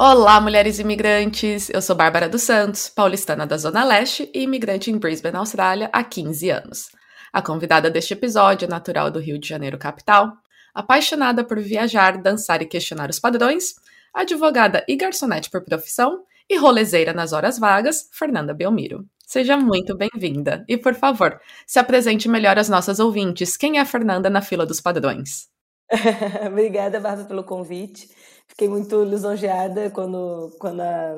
Olá, mulheres imigrantes! Eu sou Bárbara dos Santos, paulistana da Zona Leste e imigrante em Brisbane, Austrália, há 15 anos. A convidada deste episódio é natural do Rio de Janeiro, capital, apaixonada por viajar, dançar e questionar os padrões, advogada e garçonete por profissão e rolezeira nas horas vagas, Fernanda Belmiro. Seja muito bem-vinda e, por favor, se apresente melhor às nossas ouvintes. Quem é a Fernanda na fila dos padrões? Obrigada, Bárbara, pelo convite. Fiquei muito lisonjeada quando, quando a,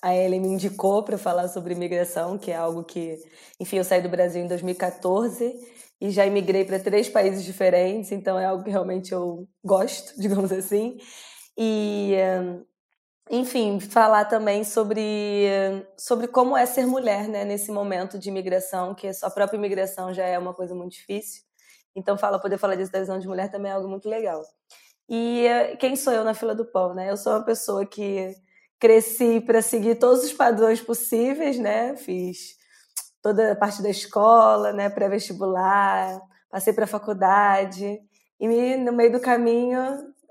a Ellen me indicou para falar sobre imigração, que é algo que, enfim, eu saí do Brasil em 2014 e já imigrei para três países diferentes, então é algo que realmente eu gosto, digamos assim. E, enfim, falar também sobre, sobre como é ser mulher né, nesse momento de imigração, que a própria imigração já é uma coisa muito difícil. Então, fala, poder falar disso da visão de mulher também é algo muito legal. E eh, quem sou eu na fila do pão, né? Eu sou uma pessoa que cresci para seguir todos os padrões possíveis, né? Fiz toda a parte da escola, né? Pré-vestibular, passei para a faculdade e no meio do caminho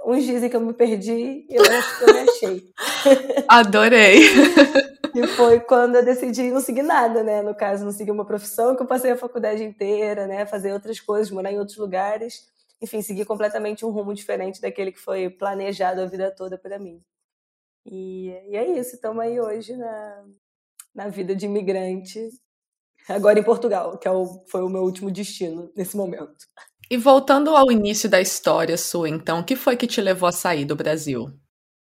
uns dizem que eu me perdi e eu acho que eu me achei. Adorei. E foi quando eu decidi não seguir nada, né? No caso, não seguir uma profissão, que eu passei a faculdade inteira, né? Fazer outras coisas, morar em outros lugares enfim, seguir completamente um rumo diferente daquele que foi planejado a vida toda para mim. E, e, é isso, estamos aí hoje na, na vida de imigrante, agora em Portugal, que é o, foi o meu último destino nesse momento. E voltando ao início da história sua, então, o que foi que te levou a sair do Brasil?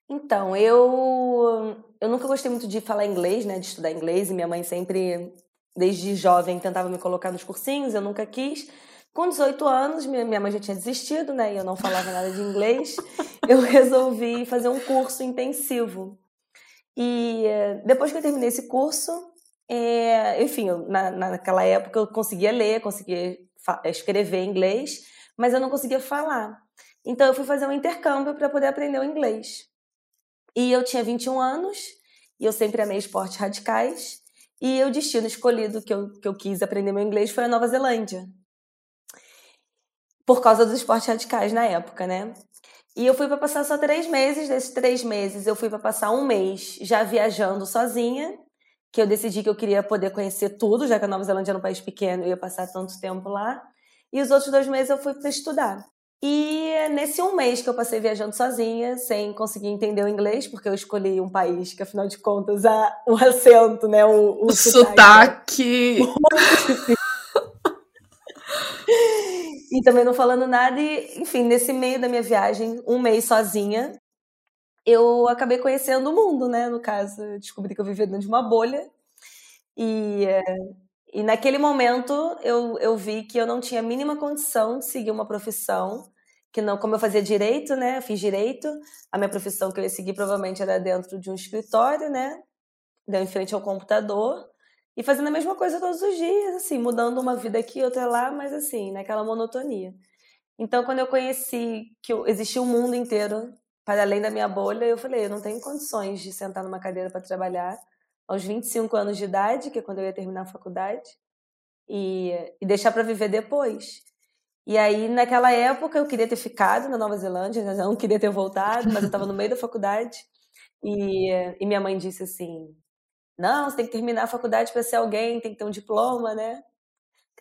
Então, eu, eu nunca gostei muito de falar inglês, né, de estudar inglês, e minha mãe sempre, desde jovem, tentava me colocar nos cursinhos, eu nunca quis. Com 18 anos, minha mãe já tinha desistido, né? E eu não falava nada de inglês. Eu resolvi fazer um curso intensivo. E eh, depois que eu terminei esse curso, é, enfim, na, naquela época eu conseguia ler, conseguia escrever inglês, mas eu não conseguia falar. Então eu fui fazer um intercâmbio para poder aprender o inglês. E eu tinha 21 anos, e eu sempre amei esportes radicais, e o destino escolhido que eu, que eu quis aprender meu inglês foi a Nova Zelândia por causa dos esportes radicais na época, né? E eu fui para passar só três meses. Desses três meses, eu fui para passar um mês já viajando sozinha, que eu decidi que eu queria poder conhecer tudo, já que a Nova Zelândia era um país pequeno, eu ia passar tanto tempo lá. E os outros dois meses eu fui para estudar. E nesse um mês que eu passei viajando sozinha, sem conseguir entender o inglês, porque eu escolhi um país que, afinal de contas, o acento, né? O, o, o sotaque. sotaque. e também não falando nada. E, enfim, nesse meio da minha viagem, um mês sozinha, eu acabei conhecendo o mundo, né? No caso, eu descobri que eu vivia dentro de uma bolha. E, e naquele momento eu, eu vi que eu não tinha a mínima condição de seguir uma profissão. Que não, como eu fazia direito, né? Eu fiz direito. A minha profissão que eu ia seguir provavelmente era dentro de um escritório, né? Em frente ao computador. E fazendo a mesma coisa todos os dias, assim, mudando uma vida aqui, outra lá, mas assim, naquela monotonia. Então, quando eu conheci que existia um mundo inteiro para além da minha bolha, eu falei, eu não tenho condições de sentar numa cadeira para trabalhar aos 25 anos de idade, que é quando eu ia terminar a faculdade, e, e deixar para viver depois. E aí, naquela época, eu queria ter ficado na Nova Zelândia, não queria ter voltado, mas eu estava no meio da faculdade. E, e minha mãe disse assim: não, você tem que terminar a faculdade para ser alguém, tem que ter um diploma, né?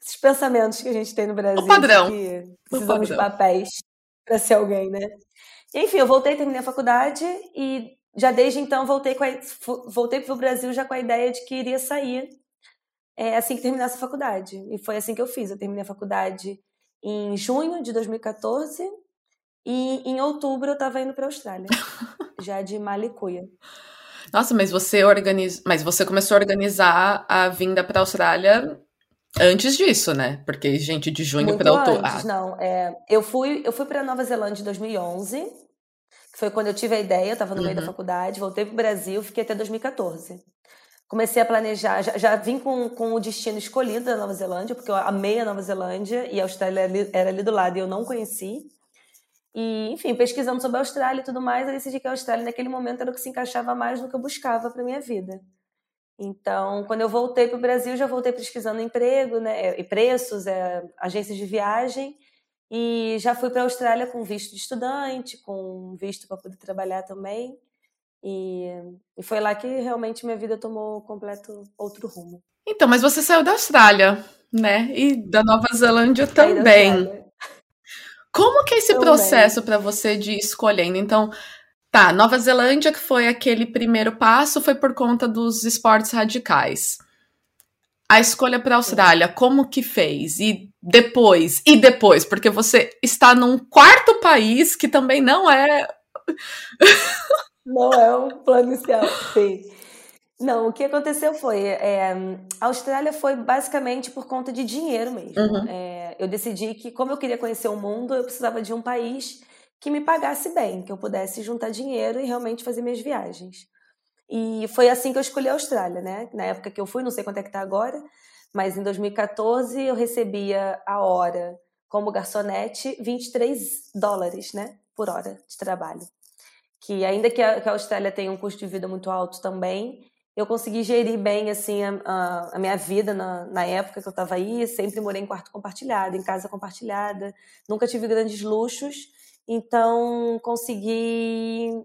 Esses pensamentos que a gente tem no Brasil. O padrão. Que precisamos de papéis para ser alguém, né? Enfim, eu voltei, terminei a faculdade e já desde então voltei a, voltei para o Brasil já com a ideia de que iria sair é, assim que terminasse a faculdade. E foi assim que eu fiz. Eu terminei a faculdade em junho de 2014 e em outubro eu estava indo para a Austrália, já de Malicuia. Nossa, mas você organiza, mas você começou a organizar a vinda para a Austrália antes disso, né? Porque gente de junho para outubro. Ah. Não, é, eu fui, eu fui para Nova Zelândia em 2011, que foi quando eu tive a ideia, eu estava no uhum. meio da uhum. faculdade, voltei para o Brasil, fiquei até 2014. comecei a planejar, já, já, vim com, com o destino escolhido da Nova Zelândia, porque eu amei a Nova Zelândia e a Austrália era ali, era ali do lado e eu não conheci. E, enfim, pesquisando sobre a Austrália e tudo mais, eu decidi que a Austrália naquele momento era o que se encaixava mais no que eu buscava para minha vida. Então, quando eu voltei para o Brasil, já voltei pesquisando emprego, né, e preços, é, agências de viagem, e já fui para a Austrália com visto de estudante, com visto para poder trabalhar também. E, e foi lá que realmente minha vida tomou completo outro rumo. Então, mas você saiu da Austrália, né? E da Nova Zelândia também. Como que é esse também. processo para você de escolhendo? Então, tá, Nova Zelândia, que foi aquele primeiro passo, foi por conta dos esportes radicais. A escolha para a Austrália, como que fez? E depois, e depois, porque você está num quarto país que também não é não é um plano inicial, sim. Não, o que aconteceu foi, é, a Austrália foi basicamente por conta de dinheiro mesmo. Uhum. É, eu decidi que, como eu queria conhecer o mundo, eu precisava de um país que me pagasse bem, que eu pudesse juntar dinheiro e realmente fazer minhas viagens. E foi assim que eu escolhi a Austrália, né? Na época que eu fui, não sei quanto é que tá agora, mas em 2014 eu recebia a hora como garçonete 23 dólares, né? Por hora de trabalho que ainda que a, que a Austrália tenha um custo de vida muito alto também, eu consegui gerir bem assim a, a, a minha vida na, na, época que eu estava aí. Sempre morei em quarto compartilhado, em casa compartilhada, nunca tive grandes luxos, então consegui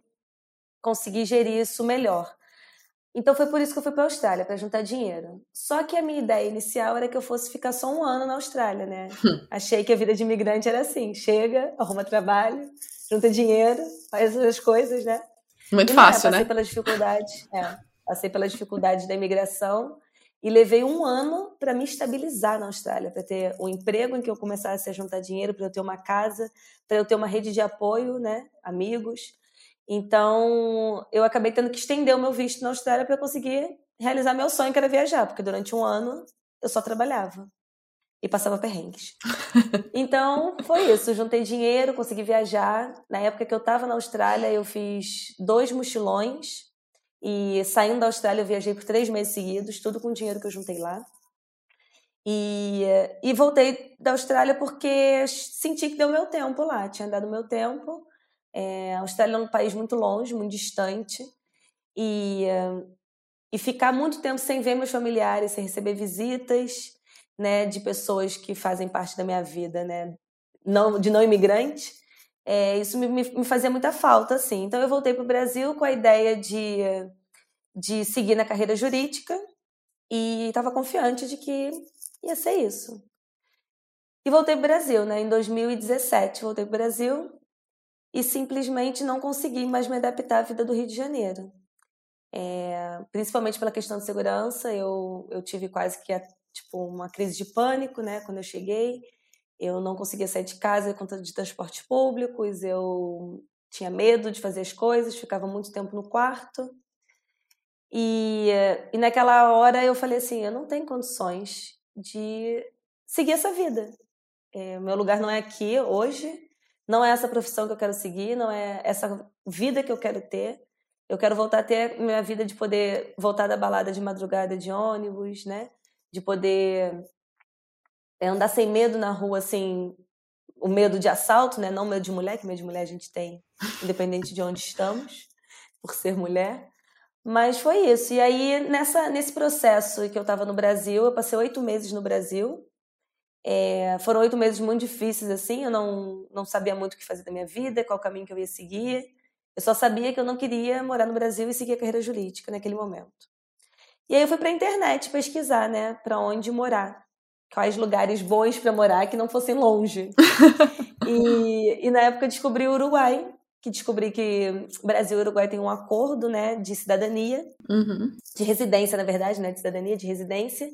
consegui gerir isso melhor. Então foi por isso que eu fui para a Austrália, para juntar dinheiro. Só que a minha ideia inicial era que eu fosse ficar só um ano na Austrália, né? Achei que a vida de imigrante era assim: chega, arruma trabalho, junta dinheiro, faz as coisas, né? Muito e, fácil, passei né? Passei pelas dificuldades, é, passei pelas dificuldades da imigração e levei um ano para me estabilizar na Austrália, para ter um emprego em que eu começasse a juntar dinheiro, para eu ter uma casa, para eu ter uma rede de apoio, né? Amigos. Então, eu acabei tendo que estender o meu visto na Austrália para conseguir realizar meu sonho, que era viajar, porque durante um ano eu só trabalhava e passava perrengues. Então, foi isso. Juntei dinheiro, consegui viajar. Na época que eu estava na Austrália, eu fiz dois mochilões. E saindo da Austrália, eu viajei por três meses seguidos, tudo com o dinheiro que eu juntei lá. E, e voltei da Austrália porque senti que deu meu tempo lá. Tinha dado meu tempo. É, a Austrália é um país muito longe, muito distante. E, e ficar muito tempo sem ver meus familiares, sem receber visitas né, de pessoas que fazem parte da minha vida, né, não, de não imigrantes, é, isso me, me, fazia muita falta, assim. Então eu voltei para o Brasil com a ideia de, de seguir na carreira jurídica e estava confiante de que ia ser isso. E voltei para o Brasil, né? Em 2017 voltei para o Brasil e simplesmente não consegui mais me adaptar à vida do Rio de Janeiro. É, principalmente pela questão de segurança, eu, eu tive quase que tipo, uma crise de pânico, né? Quando eu cheguei, eu não conseguia sair de casa por conta de transportes públicos, eu tinha medo de fazer as coisas, ficava muito tempo no quarto. E, e naquela hora eu falei assim: eu não tenho condições de seguir essa vida. É, meu lugar não é aqui hoje, não é essa profissão que eu quero seguir, não é essa vida que eu quero ter. Eu quero voltar a ter minha vida de poder voltar da balada de madrugada de ônibus, né? de poder é, andar sem medo na rua, assim, o medo de assalto, né? Não medo de mulher, que medo de mulher a gente tem, independente de onde estamos, por ser mulher. Mas foi isso. E aí, nessa, nesse processo que eu estava no Brasil, eu passei oito meses no Brasil. É, foram oito meses muito difíceis, assim. Eu não, não sabia muito o que fazer da minha vida, qual caminho que eu ia seguir. Eu só sabia que eu não queria morar no Brasil e seguir a carreira jurídica naquele momento. E aí eu fui para a internet pesquisar, né, para onde morar. Quais lugares bons para morar que não fossem longe. e, e na época eu descobri o Uruguai, que descobri que Brasil e Uruguai têm um acordo, né, de cidadania, uhum. de residência, na verdade, né, de cidadania, de residência,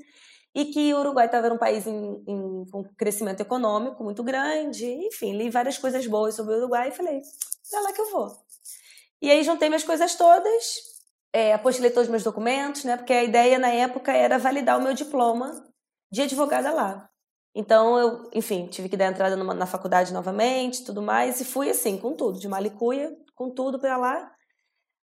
e que o Uruguai estava um país em, em, com crescimento econômico muito grande, enfim, li várias coisas boas sobre o Uruguai e falei, é lá que eu vou. E aí juntei minhas coisas todas, é, apostilei todos os meus documentos, né? Porque a ideia na época era validar o meu diploma de advogada lá. Então eu, enfim, tive que dar entrada numa, na faculdade novamente, tudo mais, e fui assim, com tudo, de malicuia, com tudo para lá.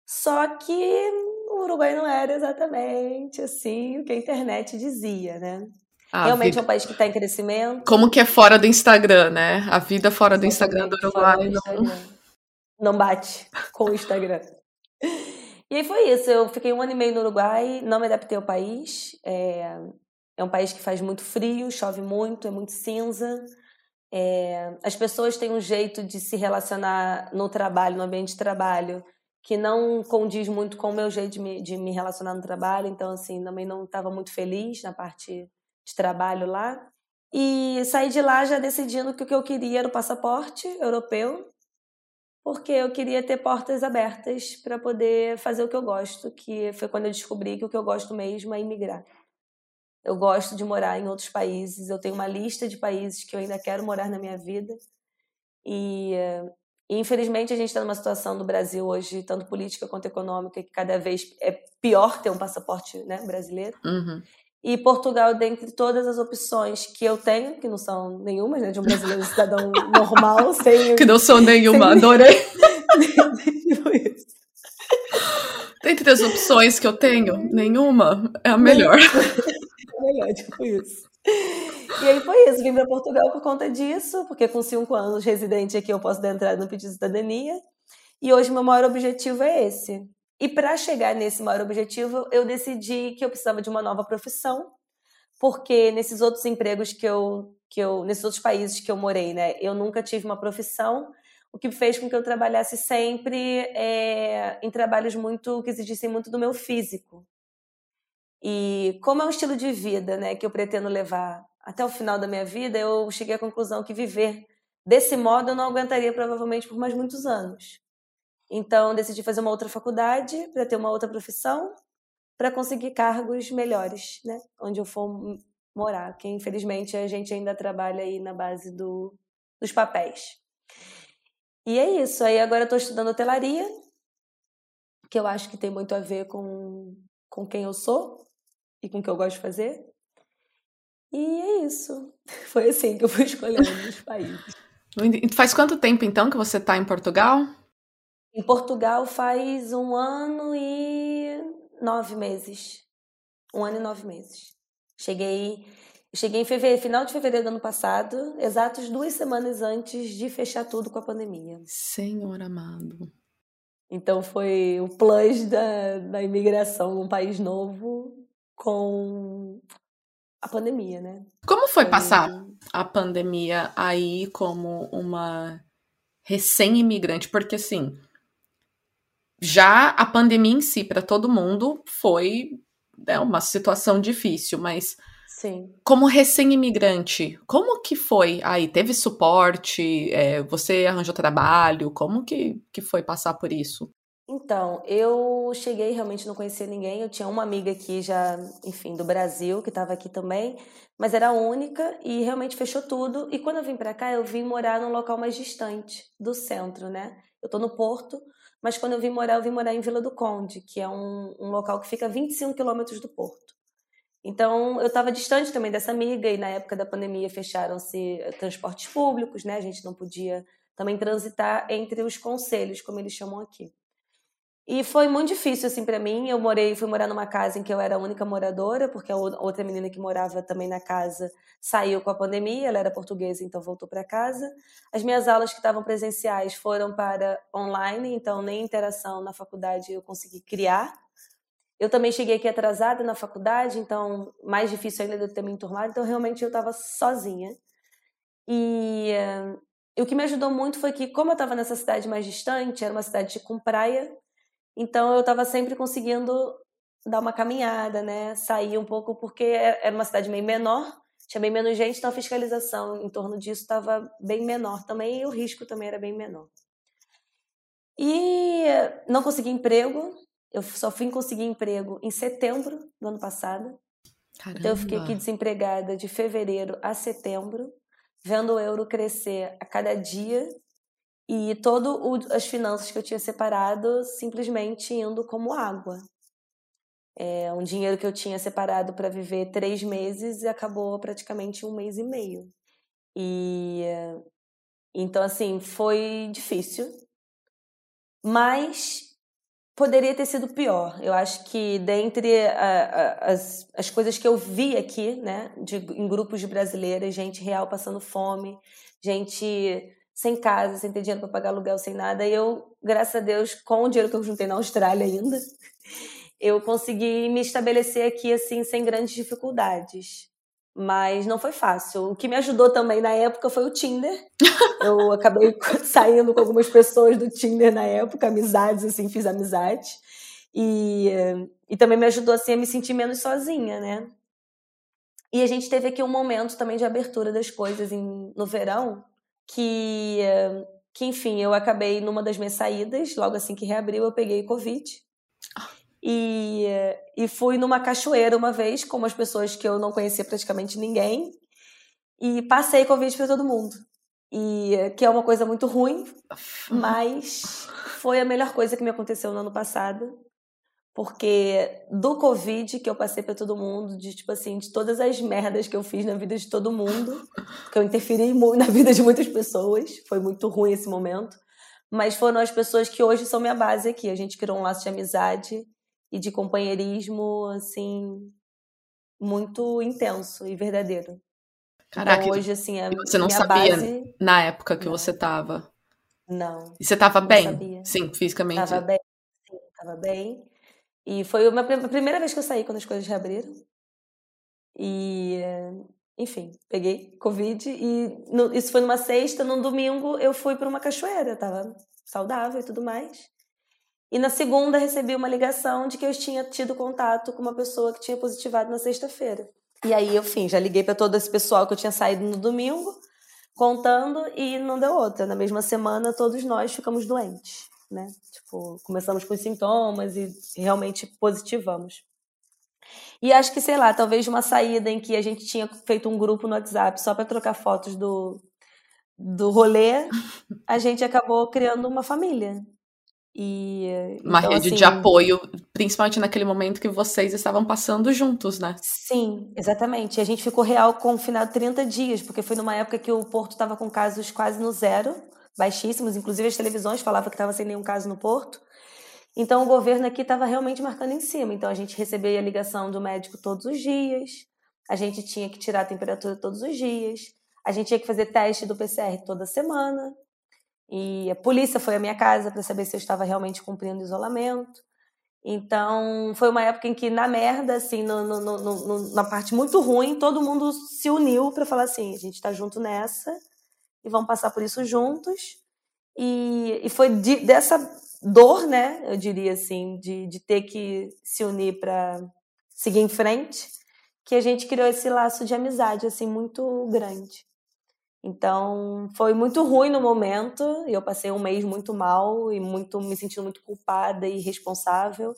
Só que o Uruguai não era exatamente assim o que a internet dizia, né? A Realmente vida... é um país que está em crescimento. Como que é fora do Instagram, né? A vida fora do Instagram do Uruguai. Do Instagram. Não... não bate com o Instagram. E aí foi isso. Eu fiquei um ano e meio no Uruguai, não me adaptei ao país. É, é um país que faz muito frio, chove muito, é muito cinza. É, as pessoas têm um jeito de se relacionar no trabalho, no ambiente de trabalho, que não condiz muito com o meu jeito de me, de me relacionar no trabalho. Então, assim, também não estava muito feliz na parte de trabalho lá. E saí de lá já decidindo que o que eu queria era o passaporte europeu, porque eu queria ter portas abertas para poder fazer o que eu gosto, que foi quando eu descobri que o que eu gosto mesmo é imigrar. Eu gosto de morar em outros países, eu tenho uma lista de países que eu ainda quero morar na minha vida. E, e infelizmente a gente está numa situação do Brasil hoje, tanto política quanto econômica, que cada vez é pior ter um passaporte né, brasileiro. Uhum. E Portugal, dentre todas as opções que eu tenho, que não são nenhumas, né, de um brasileiro cidadão normal, sem. Que não são nenhuma, sem... adorei. dentre as opções que eu tenho, nenhuma é a melhor. É melhor, tipo isso. E aí foi isso, vim para Portugal por conta disso, porque com cinco anos residente aqui eu posso dar entrada no pedido de cidadania. E hoje meu maior objetivo é esse, e para chegar nesse maior objetivo, eu decidi que eu precisava de uma nova profissão, porque nesses outros empregos que eu, que eu nesses outros países que eu morei, né, eu nunca tive uma profissão, o que fez com que eu trabalhasse sempre é, em trabalhos muito que exigissem muito do meu físico. E como é um estilo de vida, né, que eu pretendo levar até o final da minha vida, eu cheguei à conclusão que viver desse modo eu não aguentaria provavelmente por mais muitos anos. Então, decidi fazer uma outra faculdade para ter uma outra profissão, para conseguir cargos melhores, né? Onde eu for morar, que infelizmente a gente ainda trabalha aí na base do, dos papéis. E é isso. Aí agora eu estou estudando hotelaria, que eu acho que tem muito a ver com, com quem eu sou e com o que eu gosto de fazer. E é isso. Foi assim que eu fui escolhendo os países. Faz quanto tempo então que você está em Portugal? Em Portugal faz um ano e nove meses. Um ano e nove meses. Cheguei, cheguei em fevereiro, final de fevereiro do ano passado, exatos duas semanas antes de fechar tudo com a pandemia. Senhor amado. Então foi o plus da, da imigração num país novo com a pandemia, né? Como foi, foi passar a pandemia aí como uma recém-imigrante? Porque assim, já a pandemia em si, para todo mundo, foi né, uma situação difícil, mas Sim. como recém-imigrante, como que foi aí? Teve suporte? É, você arranjou trabalho? Como que, que foi passar por isso? Então, eu cheguei, realmente não conhecia ninguém. Eu tinha uma amiga aqui já, enfim, do Brasil, que estava aqui também, mas era a única e realmente fechou tudo. E quando eu vim para cá, eu vim morar num local mais distante do centro, né? Eu tô no Porto, mas quando eu vim morar, eu vim morar em Vila do Conde, que é um, um local que fica a 25 quilômetros do Porto. Então, eu estava distante também dessa amiga, e na época da pandemia fecharam-se transportes públicos, né? A gente não podia também transitar entre os conselhos, como eles chamam aqui. E foi muito difícil assim para mim. Eu morei, fui morar numa casa em que eu era a única moradora, porque a outra menina que morava também na casa saiu com a pandemia, ela era portuguesa, então voltou para casa. As minhas aulas que estavam presenciais foram para online, então nem interação na faculdade eu consegui criar. Eu também cheguei aqui atrasada na faculdade, então mais difícil ainda de ter me enturmado, então realmente eu estava sozinha. E, e o que me ajudou muito foi que, como eu estava nessa cidade mais distante, era uma cidade com praia, então eu estava sempre conseguindo dar uma caminhada, né? Sair um pouco, porque é, era uma cidade meio menor, tinha bem menos gente, então a fiscalização em torno disso estava bem menor também, e o risco também era bem menor. E não consegui emprego, eu só fui conseguir emprego em setembro do ano passado. Caramba. Então eu fiquei aqui desempregada de fevereiro a setembro, vendo o euro crescer a cada dia e todas as finanças que eu tinha separado simplesmente indo como água. É, um dinheiro que eu tinha separado para viver três meses e acabou praticamente um mês e meio. E então assim foi difícil, mas poderia ter sido pior. Eu acho que dentre a, a, as, as coisas que eu vi aqui, né, de, em grupos de brasileiras, gente real passando fome, gente sem casa, sem ter dinheiro para pagar aluguel, sem nada, e eu, graças a Deus, com o dinheiro que eu juntei na Austrália ainda, eu consegui me estabelecer aqui assim sem grandes dificuldades. Mas não foi fácil. O que me ajudou também na época foi o Tinder. Eu acabei saindo com algumas pessoas do Tinder na época, amizades, assim, fiz amizade. E, e também me ajudou assim a me sentir menos sozinha, né? E a gente teve aqui um momento também de abertura das coisas em, no verão, que, que enfim, eu acabei numa das minhas saídas, logo assim que reabriu, eu peguei Covid. E, e fui numa cachoeira uma vez com umas pessoas que eu não conhecia praticamente ninguém e passei Covid para todo mundo. E que é uma coisa muito ruim, mas foi a melhor coisa que me aconteceu no ano passado. Porque do Covid que eu passei para todo mundo, de tipo assim, de todas as merdas que eu fiz na vida de todo mundo, que eu interferi na vida de muitas pessoas, foi muito ruim esse momento. Mas foram as pessoas que hoje são minha base aqui. A gente criou um laço de amizade e de companheirismo, assim, muito intenso e verdadeiro. Caraca, então, hoje, assim, a você não sabia base... na época que não. você tava? Não. E você tava bem? Sabia. Sim, fisicamente? Tava bem, sim, tava bem. E foi uma, a primeira vez que eu saí quando as coisas reabriram. E, enfim, peguei Covid e no, isso foi numa sexta, num domingo eu fui para uma cachoeira, tava saudável e tudo mais. E na segunda recebi uma ligação de que eu tinha tido contato com uma pessoa que tinha positivado na sexta-feira. E aí, enfim, já liguei para todo esse pessoal que eu tinha saído no domingo, contando, e não deu outra. Na mesma semana, todos nós ficamos doentes, né? Tipo, começamos com sintomas e realmente positivamos. E acho que, sei lá, talvez uma saída em que a gente tinha feito um grupo no WhatsApp só para trocar fotos do, do rolê, a gente acabou criando uma família. E, Uma então, rede assim, de apoio, principalmente naquele momento que vocês estavam passando juntos, né? Sim, exatamente. A gente ficou real confinado 30 dias, porque foi numa época que o Porto estava com casos quase no zero, baixíssimos, inclusive as televisões falavam que estava sem nenhum caso no Porto. Então o governo aqui estava realmente marcando em cima. Então a gente recebia a ligação do médico todos os dias, a gente tinha que tirar a temperatura todos os dias, a gente tinha que fazer teste do PCR toda semana. E a polícia foi à minha casa para saber se eu estava realmente cumprindo isolamento. Então, foi uma época em que, na merda, assim, no, no, no, na parte muito ruim, todo mundo se uniu para falar assim: a gente está junto nessa e vamos passar por isso juntos. E, e foi de, dessa dor, né, eu diria assim, de, de ter que se unir para seguir em frente, que a gente criou esse laço de amizade, assim, muito grande. Então, foi muito ruim no momento, e eu passei um mês muito mal e muito me sentindo muito culpada e responsável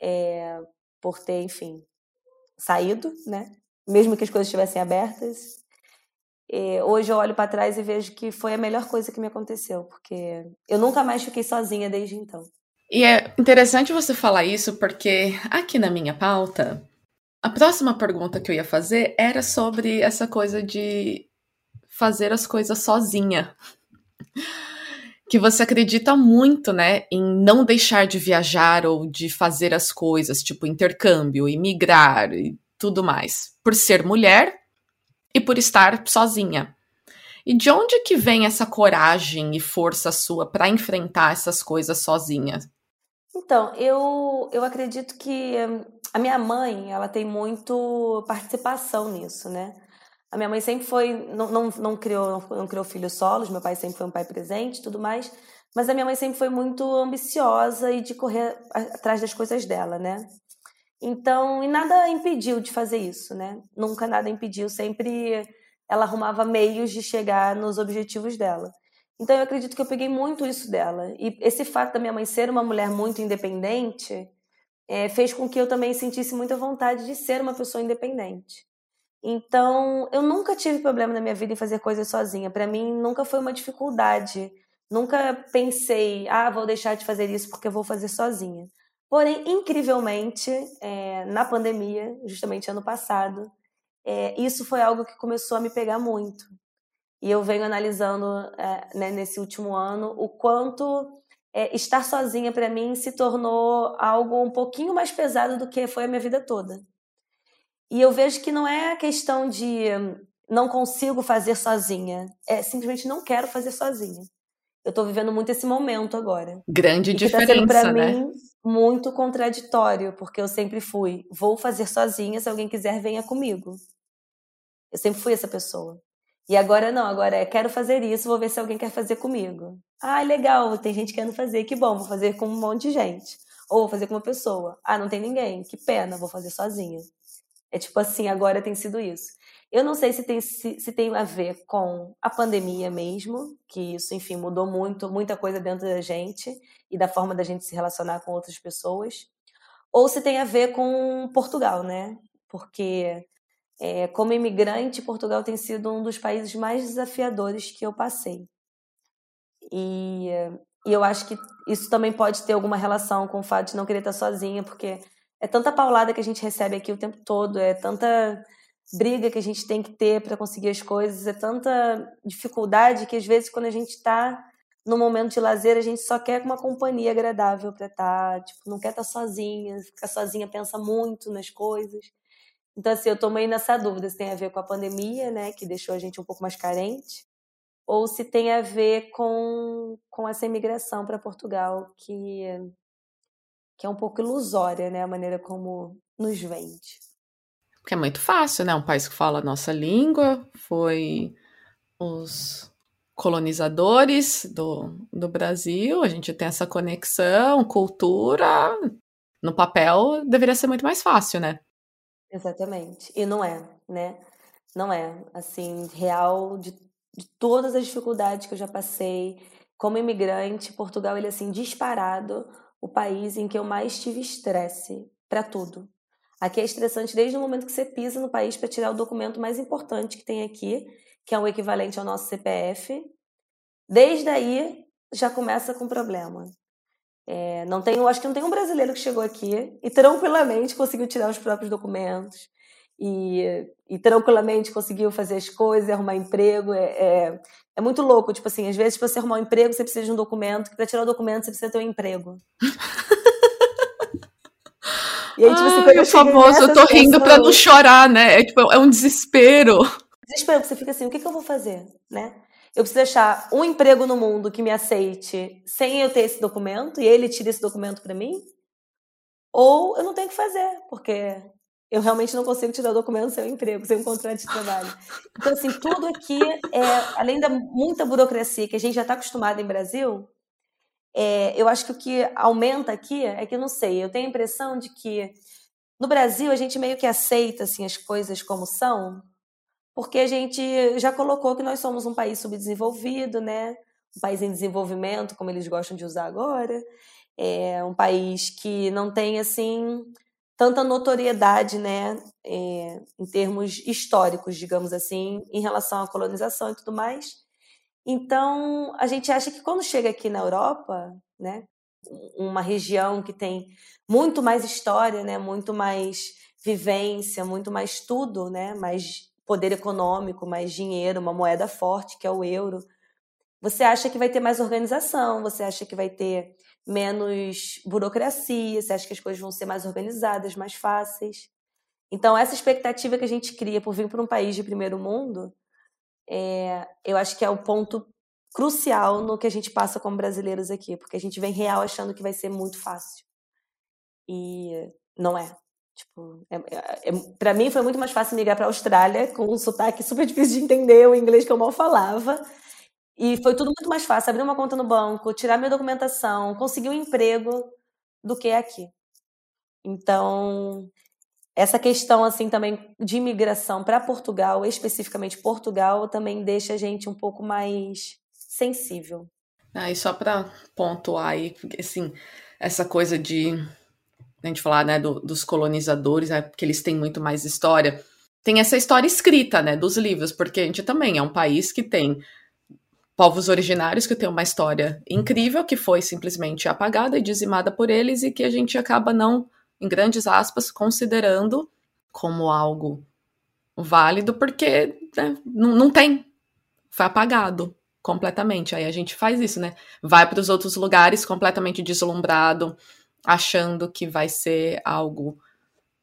é, por ter, enfim, saído, né? Mesmo que as coisas estivessem abertas. É, hoje eu olho para trás e vejo que foi a melhor coisa que me aconteceu, porque eu nunca mais fiquei sozinha desde então. E é interessante você falar isso, porque aqui na minha pauta, a próxima pergunta que eu ia fazer era sobre essa coisa de fazer as coisas sozinha. Que você acredita muito, né, em não deixar de viajar ou de fazer as coisas, tipo intercâmbio, imigrar e tudo mais, por ser mulher e por estar sozinha. E de onde que vem essa coragem e força sua para enfrentar essas coisas sozinha? Então, eu, eu acredito que hum, a minha mãe, ela tem muito participação nisso, né? A minha mãe sempre foi, não, não, não criou, não criou filhos solos, meu pai sempre foi um pai presente tudo mais, mas a minha mãe sempre foi muito ambiciosa e de correr atrás das coisas dela, né? Então, e nada impediu de fazer isso, né? Nunca nada impediu, sempre ela arrumava meios de chegar nos objetivos dela. Então, eu acredito que eu peguei muito isso dela. E esse fato da minha mãe ser uma mulher muito independente é, fez com que eu também sentisse muita vontade de ser uma pessoa independente. Então, eu nunca tive problema na minha vida em fazer coisas sozinha. Para mim, nunca foi uma dificuldade. Nunca pensei, ah, vou deixar de fazer isso porque vou fazer sozinha. Porém, incrivelmente, é, na pandemia, justamente ano passado, é, isso foi algo que começou a me pegar muito. E eu venho analisando é, né, nesse último ano o quanto é, estar sozinha para mim se tornou algo um pouquinho mais pesado do que foi a minha vida toda. E eu vejo que não é questão de não consigo fazer sozinha, é simplesmente não quero fazer sozinha. Eu estou vivendo muito esse momento agora. Grande e diferença, tá sendo pra né? mim muito contraditório, porque eu sempre fui, vou fazer sozinha, se alguém quiser venha comigo. Eu sempre fui essa pessoa. E agora não, agora é quero fazer isso, vou ver se alguém quer fazer comigo. Ah, legal, tem gente querendo fazer, que bom, vou fazer com um monte de gente. Ou vou fazer com uma pessoa. Ah, não tem ninguém, que pena, vou fazer sozinha. É tipo assim, agora tem sido isso. Eu não sei se tem, se, se, tem a ver com a pandemia mesmo, que isso, enfim, mudou muito, muita coisa dentro da gente e da forma da gente se relacionar com outras pessoas, ou se tem a ver com Portugal, né? Porque, é, como imigrante, Portugal tem sido um dos países mais desafiadores que eu passei. E, e eu acho que isso também pode ter alguma relação com o fato de não querer estar sozinha, porque é tanta paulada que a gente recebe aqui o tempo todo, é tanta briga que a gente tem que ter para conseguir as coisas, é tanta dificuldade que às vezes quando a gente está no momento de lazer, a gente só quer uma companhia agradável para estar, tá, tipo, não quer estar tá sozinha, ficar sozinha pensa muito nas coisas. Então assim, eu tô meio nessa dúvida se tem a ver com a pandemia, né, que deixou a gente um pouco mais carente, ou se tem a ver com, com essa imigração para Portugal que que é um pouco ilusória, né, a maneira como nos vende. Porque é muito fácil, né? Um país que fala a nossa língua, foi os colonizadores do, do Brasil, a gente tem essa conexão, cultura. No papel deveria ser muito mais fácil, né? Exatamente. E não é, né? Não é. Assim, real, de, de todas as dificuldades que eu já passei, como imigrante, Portugal, ele é assim, disparado, o país em que eu mais tive estresse para tudo. Aqui é estressante desde o momento que você pisa no país para tirar o documento mais importante que tem aqui, que é o equivalente ao nosso CPF. Desde aí já começa com problema. É, não tem, acho que não tem um brasileiro que chegou aqui e tranquilamente conseguiu tirar os próprios documentos e, e tranquilamente conseguiu fazer as coisas, arrumar emprego. É, é, é, muito louco, tipo assim, às vezes para você arrumar um emprego você precisa de um documento, para tirar o documento você precisa ter um emprego. E aí, tipo assim, Ai, o famoso, eu tô rindo pra não chorar, né? É, tipo, é um desespero. Desespero, você fica assim, o que, que eu vou fazer, né? Eu preciso achar um emprego no mundo que me aceite sem eu ter esse documento e ele tira esse documento para mim? Ou eu não tenho que fazer, porque eu realmente não consigo tirar o documento sem um emprego, sem um contrato de trabalho. Então, assim, tudo aqui, é, além da muita burocracia que a gente já está acostumado em Brasil, é, eu acho que o que aumenta aqui é que não sei, eu tenho a impressão de que no Brasil a gente meio que aceita assim as coisas como são, porque a gente já colocou que nós somos um país subdesenvolvido, né? Um país em desenvolvimento, como eles gostam de usar agora, é um país que não tem assim tanta notoriedade, né, é, em termos históricos, digamos assim, em relação à colonização e tudo mais. Então, a gente acha que quando chega aqui na Europa, né, uma região que tem muito mais história, né, muito mais vivência, muito mais tudo, né, mais poder econômico, mais dinheiro, uma moeda forte que é o euro. Você acha que vai ter mais organização, você acha que vai ter menos burocracia, você acha que as coisas vão ser mais organizadas, mais fáceis. Então, essa expectativa que a gente cria por vir para um país de primeiro mundo, é, eu acho que é o ponto crucial no que a gente passa como brasileiros aqui, porque a gente vem real achando que vai ser muito fácil. E não é. Tipo, é, é, é para mim foi muito mais fácil migrar para a Austrália com um sotaque super difícil de entender, o inglês que eu mal falava. E foi tudo muito mais fácil abrir uma conta no banco, tirar minha documentação, conseguir um emprego do que aqui. Então, essa questão assim também de imigração para Portugal, especificamente Portugal, também deixa a gente um pouco mais sensível. Ah, e só para pontuar aí, assim, essa coisa de a gente falar, né, do, dos colonizadores, é porque eles têm muito mais história. Tem essa história escrita, né, dos livros, porque a gente também é um país que tem povos originários que tem uma história incrível que foi simplesmente apagada e dizimada por eles e que a gente acaba não em grandes aspas, considerando como algo válido, porque né, não, não tem. Foi apagado. completamente. Aí a gente faz isso, né? Vai para os outros lugares completamente deslumbrado, achando que vai ser algo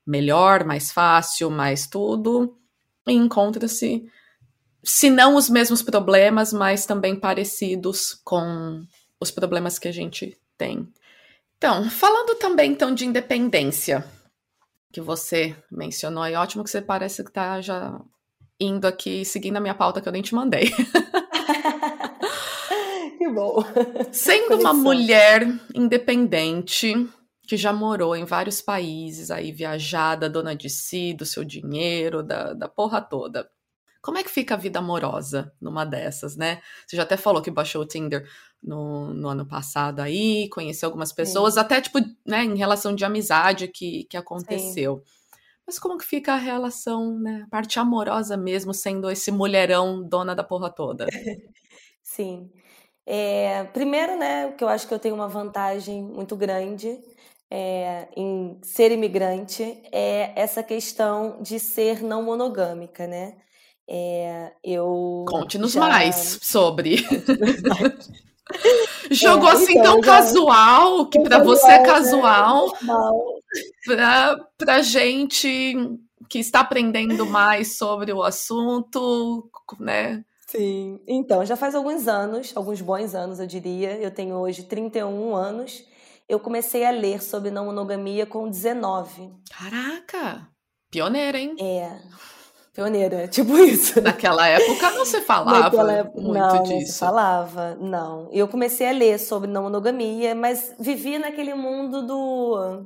melhor, mais fácil, mais tudo, e encontra-se, se não os mesmos problemas, mas também parecidos com os problemas que a gente tem. Então, falando também então de independência, que você mencionou aí, ótimo que você parece que tá já indo aqui, seguindo a minha pauta que eu nem te mandei. que bom. Sendo uma mulher independente, que já morou em vários países, aí viajada, dona de si, do seu dinheiro, da, da porra toda. Como é que fica a vida amorosa numa dessas, né? Você já até falou que baixou o Tinder no, no ano passado aí, conheceu algumas pessoas, Sim. até tipo, né, em relação de amizade que, que aconteceu. Sim. Mas como que fica a relação, né, a parte amorosa mesmo, sendo esse mulherão dona da porra toda? Sim. É, primeiro, né, que eu acho que eu tenho uma vantagem muito grande é, em ser imigrante é essa questão de ser não monogâmica, né? É, eu Conte-nos já... mais sobre. Jogou é, assim então, tão já... casual que para você é casual, né? para gente que está aprendendo mais sobre o assunto, né? Sim, então já faz alguns anos, alguns bons anos eu diria. Eu tenho hoje 31 anos. Eu comecei a ler sobre não monogamia com 19. Caraca! Pioneira, hein? É pioneira, tipo isso. Naquela época não se falava época, muito não, disso. Não se falava, não. Eu comecei a ler sobre não monogamia, mas vivia naquele mundo do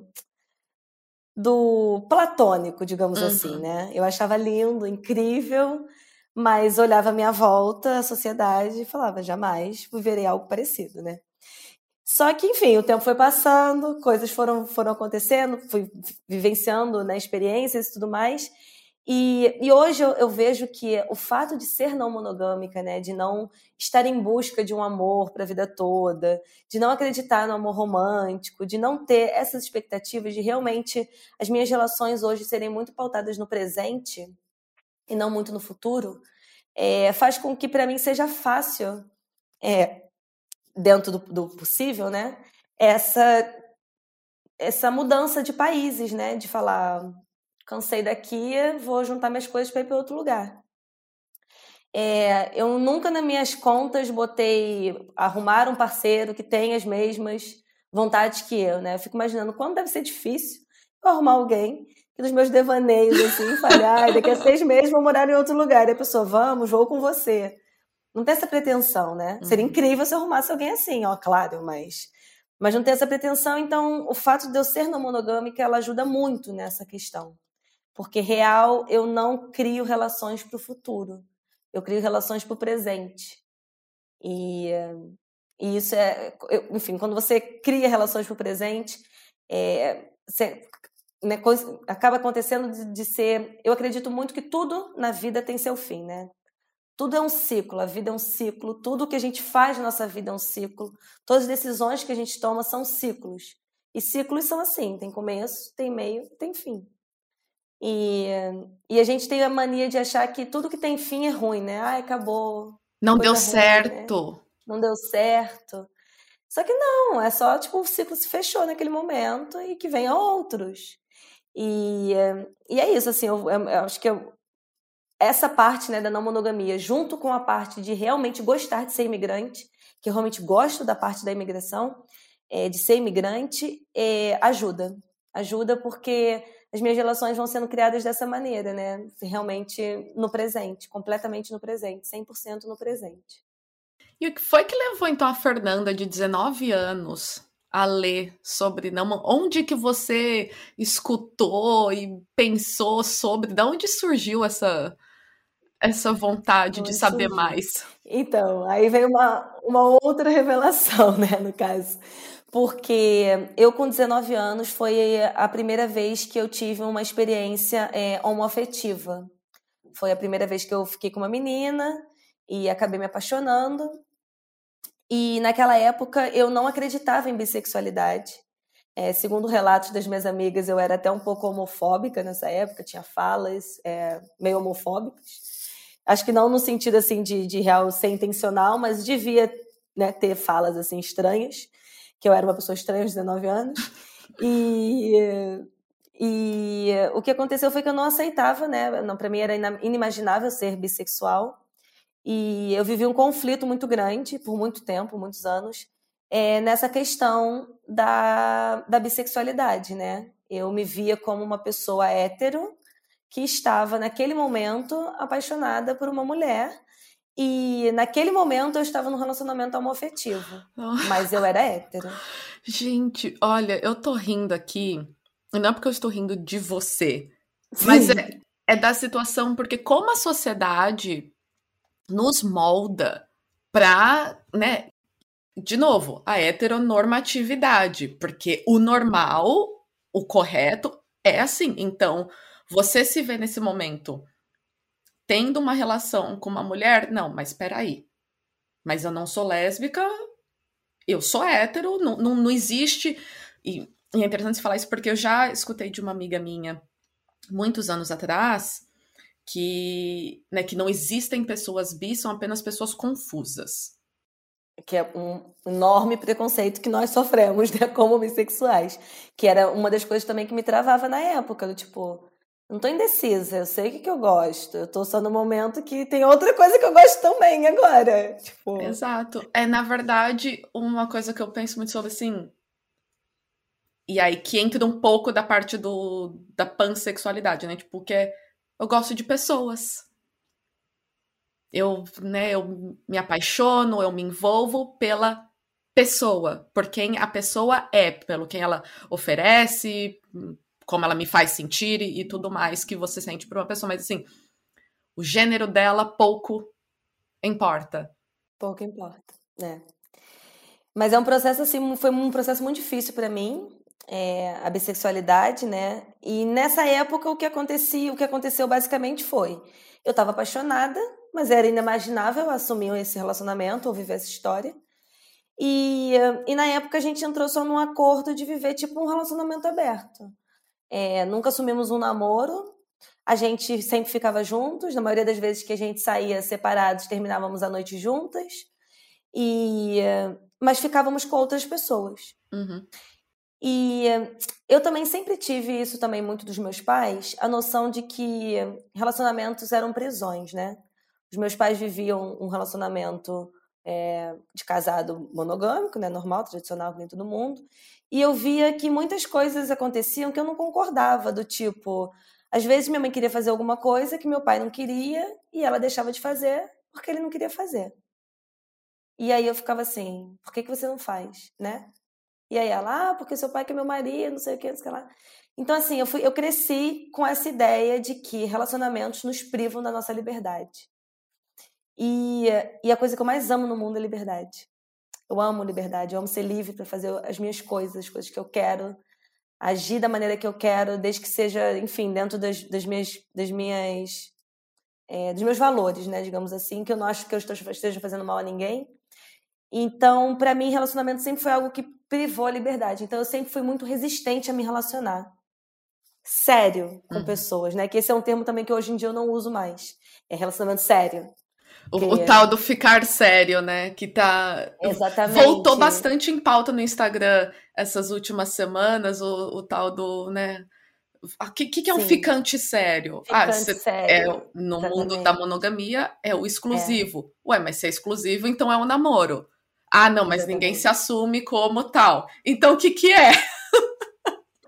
do platônico, digamos uhum. assim, né? Eu achava lindo, incrível, mas olhava a minha volta, a sociedade e falava, jamais viverei algo parecido, né? Só que, enfim, o tempo foi passando, coisas foram, foram acontecendo, fui vivenciando né, experiências e tudo mais, e, e hoje eu, eu, vejo que o fato de ser não monogâmica, né, de não estar em busca de um amor para a vida toda, de não acreditar no amor romântico, de não ter essas expectativas de realmente as minhas relações hoje serem muito pautadas no presente e não muito no futuro, é, faz com que para mim seja fácil, é, dentro do, do possível, né, essa essa mudança de países, né, de falar cansei daqui, vou juntar minhas coisas para ir para outro lugar. É, eu nunca nas minhas contas botei arrumar um parceiro que tenha as mesmas vontades que eu, né? Eu fico imaginando quando deve ser difícil eu arrumar alguém que nos meus devaneios, assim, falhar, daqui a seis meses vou morar em outro lugar. E a pessoa, vamos, vou com você. Não tem essa pretensão, né? Uhum. Seria incrível se eu arrumasse alguém assim, ó, claro, mas mas não tem essa pretensão, então o fato de eu ser não monogâmica, ela ajuda muito nessa questão. Porque real eu não crio relações para o futuro, eu crio relações para o presente. E, e, isso é, enfim, quando você cria relações para o presente, é, você, né, acaba acontecendo de, de, ser. Eu acredito muito que tudo na vida tem seu fim, né? Tudo é um ciclo, a vida é um ciclo, tudo que a gente faz na nossa vida é um ciclo, todas as decisões que a gente toma são ciclos. E ciclos são assim: tem começo, tem meio, tem fim. E, e a gente tem a mania de achar que tudo que tem fim é ruim, né? Ai, acabou. Não deu ruim, certo. Né? Não deu certo. Só que não, é só tipo o ciclo se fechou naquele momento e que venha outros. E, e é isso, assim, eu, eu acho que eu, essa parte né, da não monogamia, junto com a parte de realmente gostar de ser imigrante, que eu realmente gosto da parte da imigração, é, de ser imigrante, é, ajuda. Ajuda porque as minhas relações vão sendo criadas dessa maneira, né? Realmente no presente, completamente no presente, 100% no presente. E o que foi que levou então a Fernanda de 19 anos a ler sobre não onde que você escutou e pensou sobre, de onde surgiu essa essa vontade de saber mais? Então, aí veio uma, uma outra revelação, né, no caso porque eu com 19 anos foi a primeira vez que eu tive uma experiência é, homoafetiva. Foi a primeira vez que eu fiquei com uma menina e acabei me apaixonando. E naquela época eu não acreditava em bissexualidade. É, segundo relatos das minhas amigas, eu era até um pouco homofóbica nessa época, tinha falas é, meio homofóbicas. Acho que não no sentido assim de, de real ser intencional, mas devia né, ter falas assim estranhas, que eu era uma pessoa estranha aos 19 anos. E, e o que aconteceu foi que eu não aceitava, né? Para mim era inimaginável ser bissexual. E eu vivi um conflito muito grande por muito tempo, muitos anos, é, nessa questão da, da bissexualidade, né? Eu me via como uma pessoa hétero que estava, naquele momento, apaixonada por uma mulher. E naquele momento eu estava num relacionamento homoafetivo. Oh. Mas eu era hétero. Gente, olha, eu tô rindo aqui. Não é porque eu estou rindo de você. Sim. Mas é, é da situação, porque como a sociedade nos molda para, né, de novo, a heteronormatividade, porque o normal, o correto é assim. Então, você se vê nesse momento tendo uma relação com uma mulher, não, mas espera aí. Mas eu não sou lésbica, eu sou hétero, não, não, não existe. E, e é interessante falar isso porque eu já escutei de uma amiga minha muitos anos atrás que, né, que não existem pessoas bis, são apenas pessoas confusas. Que é um enorme preconceito que nós sofremos, né, como bissexuais. Que era uma das coisas também que me travava na época, do tipo, não tô indecisa, eu sei o que, que eu gosto. Eu tô só no momento que tem outra coisa que eu gosto também agora. Tipo... Exato. É, na verdade, uma coisa que eu penso muito sobre assim. E aí que entra um pouco da parte do, da pansexualidade, né? Tipo, que é eu gosto de pessoas. Eu, né, eu me apaixono, eu me envolvo pela pessoa, por quem a pessoa é, pelo quem ela oferece, como ela me faz sentir e, e tudo mais que você sente por uma pessoa. Mas assim, o gênero dela pouco importa. Pouco importa, né? Mas é um processo assim, foi um processo muito difícil para mim, é, a bissexualidade, né? E nessa época o que acontecia, o que aconteceu basicamente foi, eu estava apaixonada, mas era inimaginável assumir esse relacionamento ou viver essa história. E, e na época a gente entrou só num acordo de viver tipo um relacionamento aberto. É, nunca assumimos um namoro, a gente sempre ficava juntos, na maioria das vezes que a gente saía separados, terminávamos a noite juntas, e mas ficávamos com outras pessoas. Uhum. E eu também sempre tive isso também muito dos meus pais, a noção de que relacionamentos eram prisões, né? Os meus pais viviam um relacionamento é, de casado monogâmico, né? Normal, tradicional, que nem todo mundo. E eu via que muitas coisas aconteciam que eu não concordava, do tipo, às vezes minha mãe queria fazer alguma coisa que meu pai não queria e ela deixava de fazer porque ele não queria fazer. E aí eu ficava assim, por que, que você não faz, né? E aí ela, ah, porque seu pai que é meu marido, não sei o que, não sei o que lá. Então, assim, eu, fui, eu cresci com essa ideia de que relacionamentos nos privam da nossa liberdade. E, e a coisa que eu mais amo no mundo é liberdade. Eu amo liberdade, eu amo ser livre para fazer as minhas coisas, as coisas que eu quero, agir da maneira que eu quero, desde que seja, enfim, dentro das, das minhas, das minhas é, dos meus valores, né, digamos assim, que eu não acho que eu esteja fazendo mal a ninguém. Então, para mim, relacionamento sempre foi algo que privou a liberdade. Então, eu sempre fui muito resistente a me relacionar sério com uhum. pessoas, né? Que esse é um termo também que hoje em dia eu não uso mais. É relacionamento sério. O, o tal do ficar sério, né? Que tá. Exatamente. Voltou bastante em pauta no Instagram essas últimas semanas, o, o tal do, né? O que, que, é um Sim. ficante sério? Ah, ficante ah, sério. É, no Exatamente. mundo da monogamia é o exclusivo. É. Ué, mas se é exclusivo, então é um namoro. Ah, não, mas Exatamente. ninguém se assume como tal. Então, o que, que é?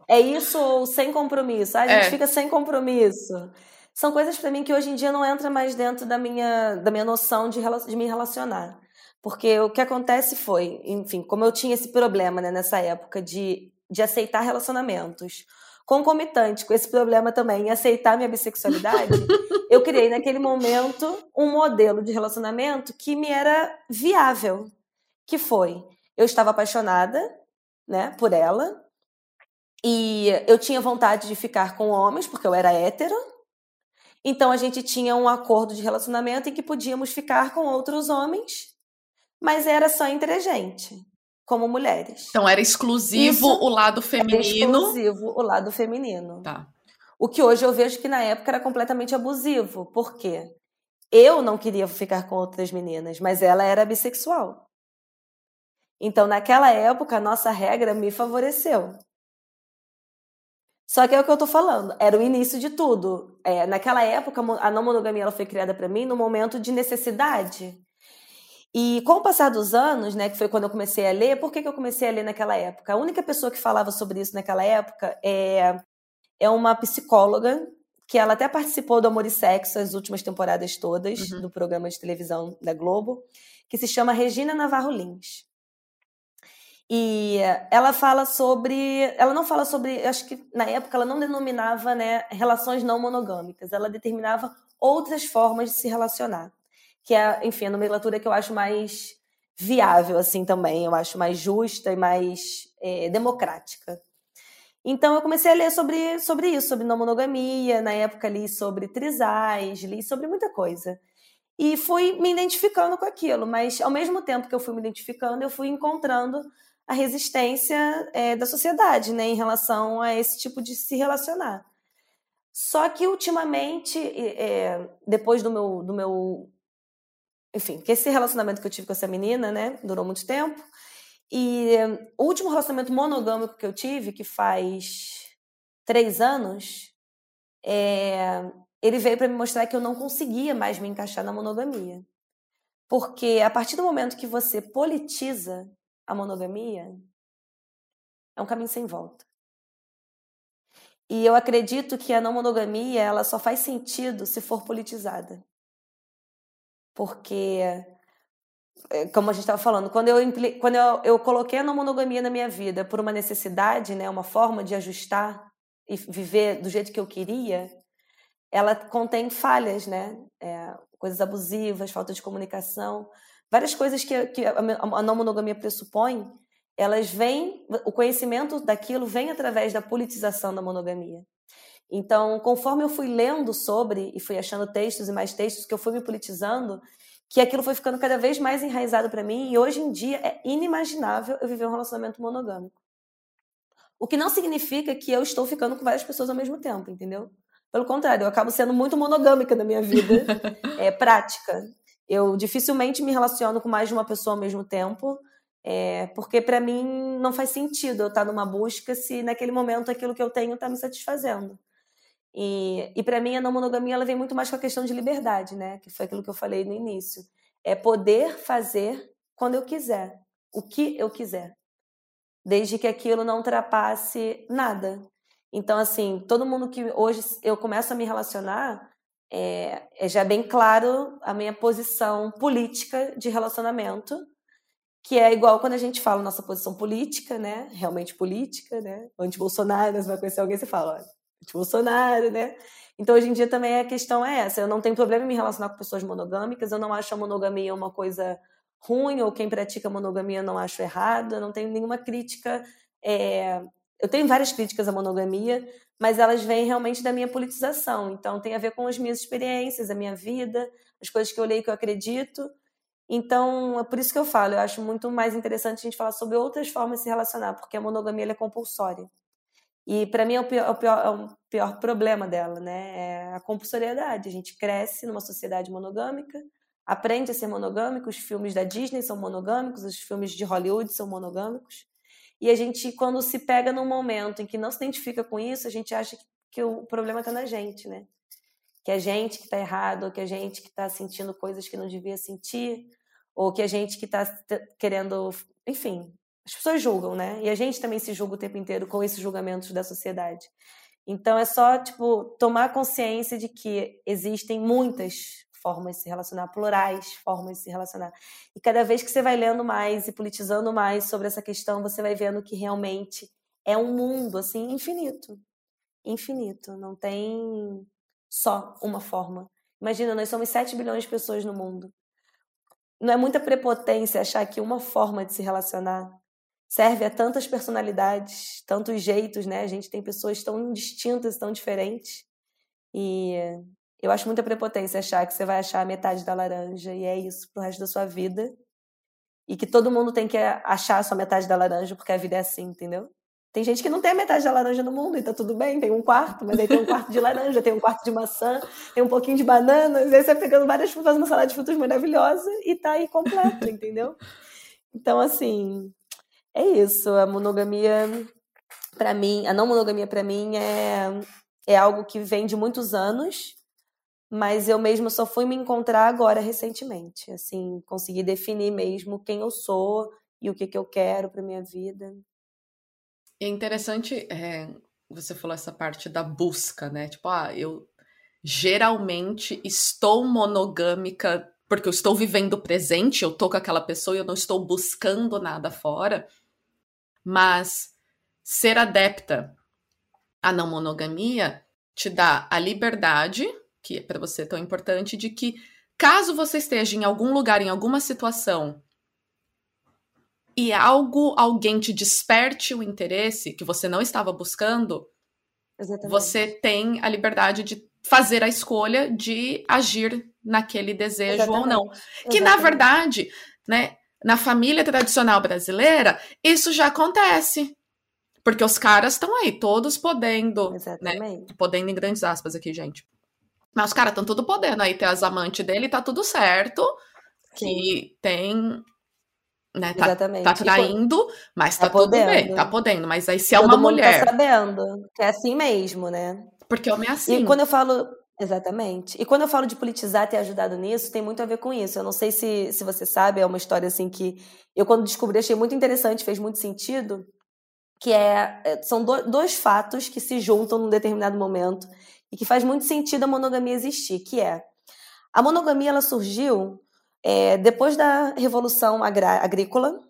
É isso ou sem compromisso? Ah, a gente é. fica sem compromisso. São coisas para mim que hoje em dia não entra mais dentro da minha, da minha noção de, de me relacionar. Porque o que acontece foi, enfim, como eu tinha esse problema né, nessa época de, de aceitar relacionamentos, concomitante com esse problema também em aceitar minha bissexualidade, eu criei naquele momento um modelo de relacionamento que me era viável que foi eu estava apaixonada, né, por ela, e eu tinha vontade de ficar com homens porque eu era hétero. Então a gente tinha um acordo de relacionamento em que podíamos ficar com outros homens, mas era só entre a gente, como mulheres. Então era exclusivo Isso o lado feminino. Era exclusivo o lado feminino. Tá. O que hoje eu vejo que na época era completamente abusivo. Por quê? Eu não queria ficar com outras meninas, mas ela era bissexual. Então, naquela época, a nossa regra me favoreceu. Só que é o que eu tô falando, era o início de tudo. É, naquela época, a não monogamia ela foi criada para mim no momento de necessidade. E com o passar dos anos, né, que foi quando eu comecei a ler, por que, que eu comecei a ler naquela época? A única pessoa que falava sobre isso naquela época é, é uma psicóloga, que ela até participou do Amor e Sexo as últimas temporadas todas, uhum. do programa de televisão da Globo, que se chama Regina Navarro Lins. E ela fala sobre. Ela não fala sobre. Acho que na época ela não denominava né, relações não monogâmicas, ela determinava outras formas de se relacionar. Que é, enfim, a nomenclatura que eu acho mais viável, assim também. Eu acho mais justa e mais é, democrática. Então eu comecei a ler sobre, sobre isso, sobre não monogamia. Na época li sobre trisais, li sobre muita coisa. E fui me identificando com aquilo, mas ao mesmo tempo que eu fui me identificando, eu fui encontrando a resistência é, da sociedade né, em relação a esse tipo de se relacionar. Só que ultimamente, é, depois do meu, do meu. Enfim, que esse relacionamento que eu tive com essa menina, né, durou muito tempo. E o último relacionamento monogâmico que eu tive, que faz três anos, é, ele veio para me mostrar que eu não conseguia mais me encaixar na monogamia. Porque a partir do momento que você politiza a monogamia é um caminho sem volta. E eu acredito que a não monogamia ela só faz sentido se for politizada. Porque, é, como a gente estava falando, quando, eu, quando eu, eu coloquei a não monogamia na minha vida por uma necessidade, né, uma forma de ajustar e viver do jeito que eu queria, ela contém falhas, né? É, coisas abusivas, falta de comunicação várias coisas que, que a não monogamia pressupõe, elas vêm, o conhecimento daquilo vem através da politização da monogamia. Então, conforme eu fui lendo sobre e fui achando textos e mais textos que eu fui me politizando, que aquilo foi ficando cada vez mais enraizado para mim e hoje em dia é inimaginável eu viver um relacionamento monogâmico. O que não significa que eu estou ficando com várias pessoas ao mesmo tempo, entendeu? Pelo contrário, eu acabo sendo muito monogâmica na minha vida é, prática. Eu dificilmente me relaciono com mais de uma pessoa ao mesmo tempo, é, porque para mim não faz sentido eu estar numa busca se naquele momento aquilo que eu tenho está me satisfazendo. E, e para mim a não monogamia ela vem muito mais com a questão de liberdade, né? Que foi aquilo que eu falei no início. É poder fazer quando eu quiser, o que eu quiser, desde que aquilo não ultrapasse nada. Então, assim, todo mundo que hoje eu começo a me relacionar, é, é já bem claro a minha posição política de relacionamento, que é igual quando a gente fala nossa posição política, né? Realmente política, né? Anti-Bolsonaro, você vai conhecer alguém e fala, olha, anti-Bolsonaro, né? Então, hoje em dia também a questão é essa. Eu não tenho problema em me relacionar com pessoas monogâmicas, eu não acho a monogamia uma coisa ruim, ou quem pratica monogamia não acho errado, eu não tenho nenhuma crítica. É... Eu tenho várias críticas à monogamia, mas elas vêm realmente da minha politização. Então, tem a ver com as minhas experiências, a minha vida, as coisas que eu leio que eu acredito. Então, é por isso que eu falo, eu acho muito mais interessante a gente falar sobre outras formas de se relacionar, porque a monogamia é compulsória. E para mim é o, pior, é o, pior, é o pior problema dela, né? É a compulsoriedade. A gente cresce numa sociedade monogâmica, aprende a ser monogâmico, os filmes da Disney são monogâmicos, os filmes de Hollywood são monogâmicos. E a gente, quando se pega num momento em que não se identifica com isso, a gente acha que, o problema está na gente, né? Que a gente que está errado, ou que a gente que está sentindo coisas que não devia sentir, ou que a gente que está querendo. Enfim, as pessoas julgam, né? E a gente também se julga o tempo inteiro com esses julgamentos da sociedade. Então é só, tipo, tomar consciência de que existem muitas formas de se relacionar, plurais formas de se relacionar. E cada vez que você vai lendo mais e politizando mais sobre essa questão, você vai vendo que realmente é um mundo assim infinito. Infinito, não tem só uma forma. Imagina, nós somos 7 bilhões de pessoas no mundo. Não é muita prepotência achar que uma forma de se relacionar serve a tantas personalidades, tantos jeitos, né? A gente tem pessoas tão distintas, tão diferentes. E eu acho muita prepotência achar que você vai achar a metade da laranja e é isso pro resto da sua vida. E que todo mundo tem que achar a sua metade da laranja porque a vida é assim, entendeu? Tem gente que não tem a metade da laranja no mundo e tá tudo bem, tem um quarto, mas aí tem um quarto de laranja, tem um quarto de maçã, tem um pouquinho de banana, e aí você vai pegando várias frutas, uma salada de frutas maravilhosa e tá aí completo, entendeu? Então, assim, é isso. A monogamia, para mim, a não monogamia para mim é, é algo que vem de muitos anos, mas eu mesma só fui me encontrar agora recentemente. Assim, consegui definir mesmo quem eu sou e o que, que eu quero para minha vida. É interessante, é, você falou essa parte da busca, né? Tipo, ah, eu geralmente estou monogâmica porque eu estou vivendo o presente, eu tô com aquela pessoa e eu não estou buscando nada fora. Mas ser adepta à não monogamia te dá a liberdade, que é para você tão importante, de que caso você esteja em algum lugar, em alguma situação e algo, alguém te desperte o interesse que você não estava buscando, Exatamente. você tem a liberdade de fazer a escolha de agir naquele desejo Exatamente. ou não. Que Exatamente. na verdade, né, na família tradicional brasileira, isso já acontece. Porque os caras estão aí, todos podendo, né, né? Podendo em grandes aspas aqui, gente. Mas os caras estão tudo podendo aí ter as amantes dele, tá tudo certo. Sim. Que tem né? Tá, Exatamente. tá traindo, mas tá, tá tudo bem, tá podendo. Mas aí se é Todo uma mundo tá mulher. Tá sabendo que é assim mesmo, né? Porque homem é assim. E quando eu falo. Exatamente. E quando eu falo de politizar ter ajudado nisso, tem muito a ver com isso. Eu não sei se, se você sabe, é uma história assim que eu, quando descobri, achei muito interessante, fez muito sentido. Que é. é são do, dois fatos que se juntam num determinado momento e que faz muito sentido a monogamia existir, que é. A monogamia ela surgiu é, depois da Revolução Agrícola,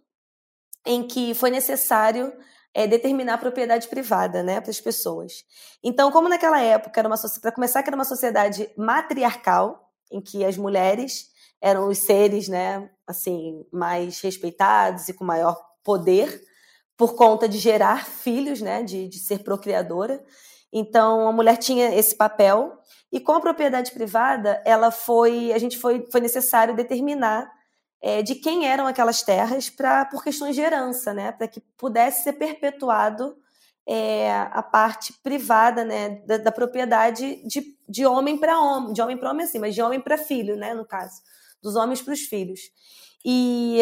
em que foi necessário é, determinar a propriedade privada né, para as pessoas. Então, como naquela época, para começar, que era uma sociedade matriarcal, em que as mulheres eram os seres né, assim mais respeitados e com maior poder, por conta de gerar filhos, né, de, de ser procriadora. Então, a mulher tinha esse papel e com a propriedade privada, ela foi, a gente foi, foi necessário determinar é, de quem eram aquelas terras para por questões de herança, né, para que pudesse ser perpetuado é, a parte privada, né, da, da propriedade de, de homem para homem, de homem para homem assim, mas de homem para filho, né, no caso, dos homens para os filhos. E,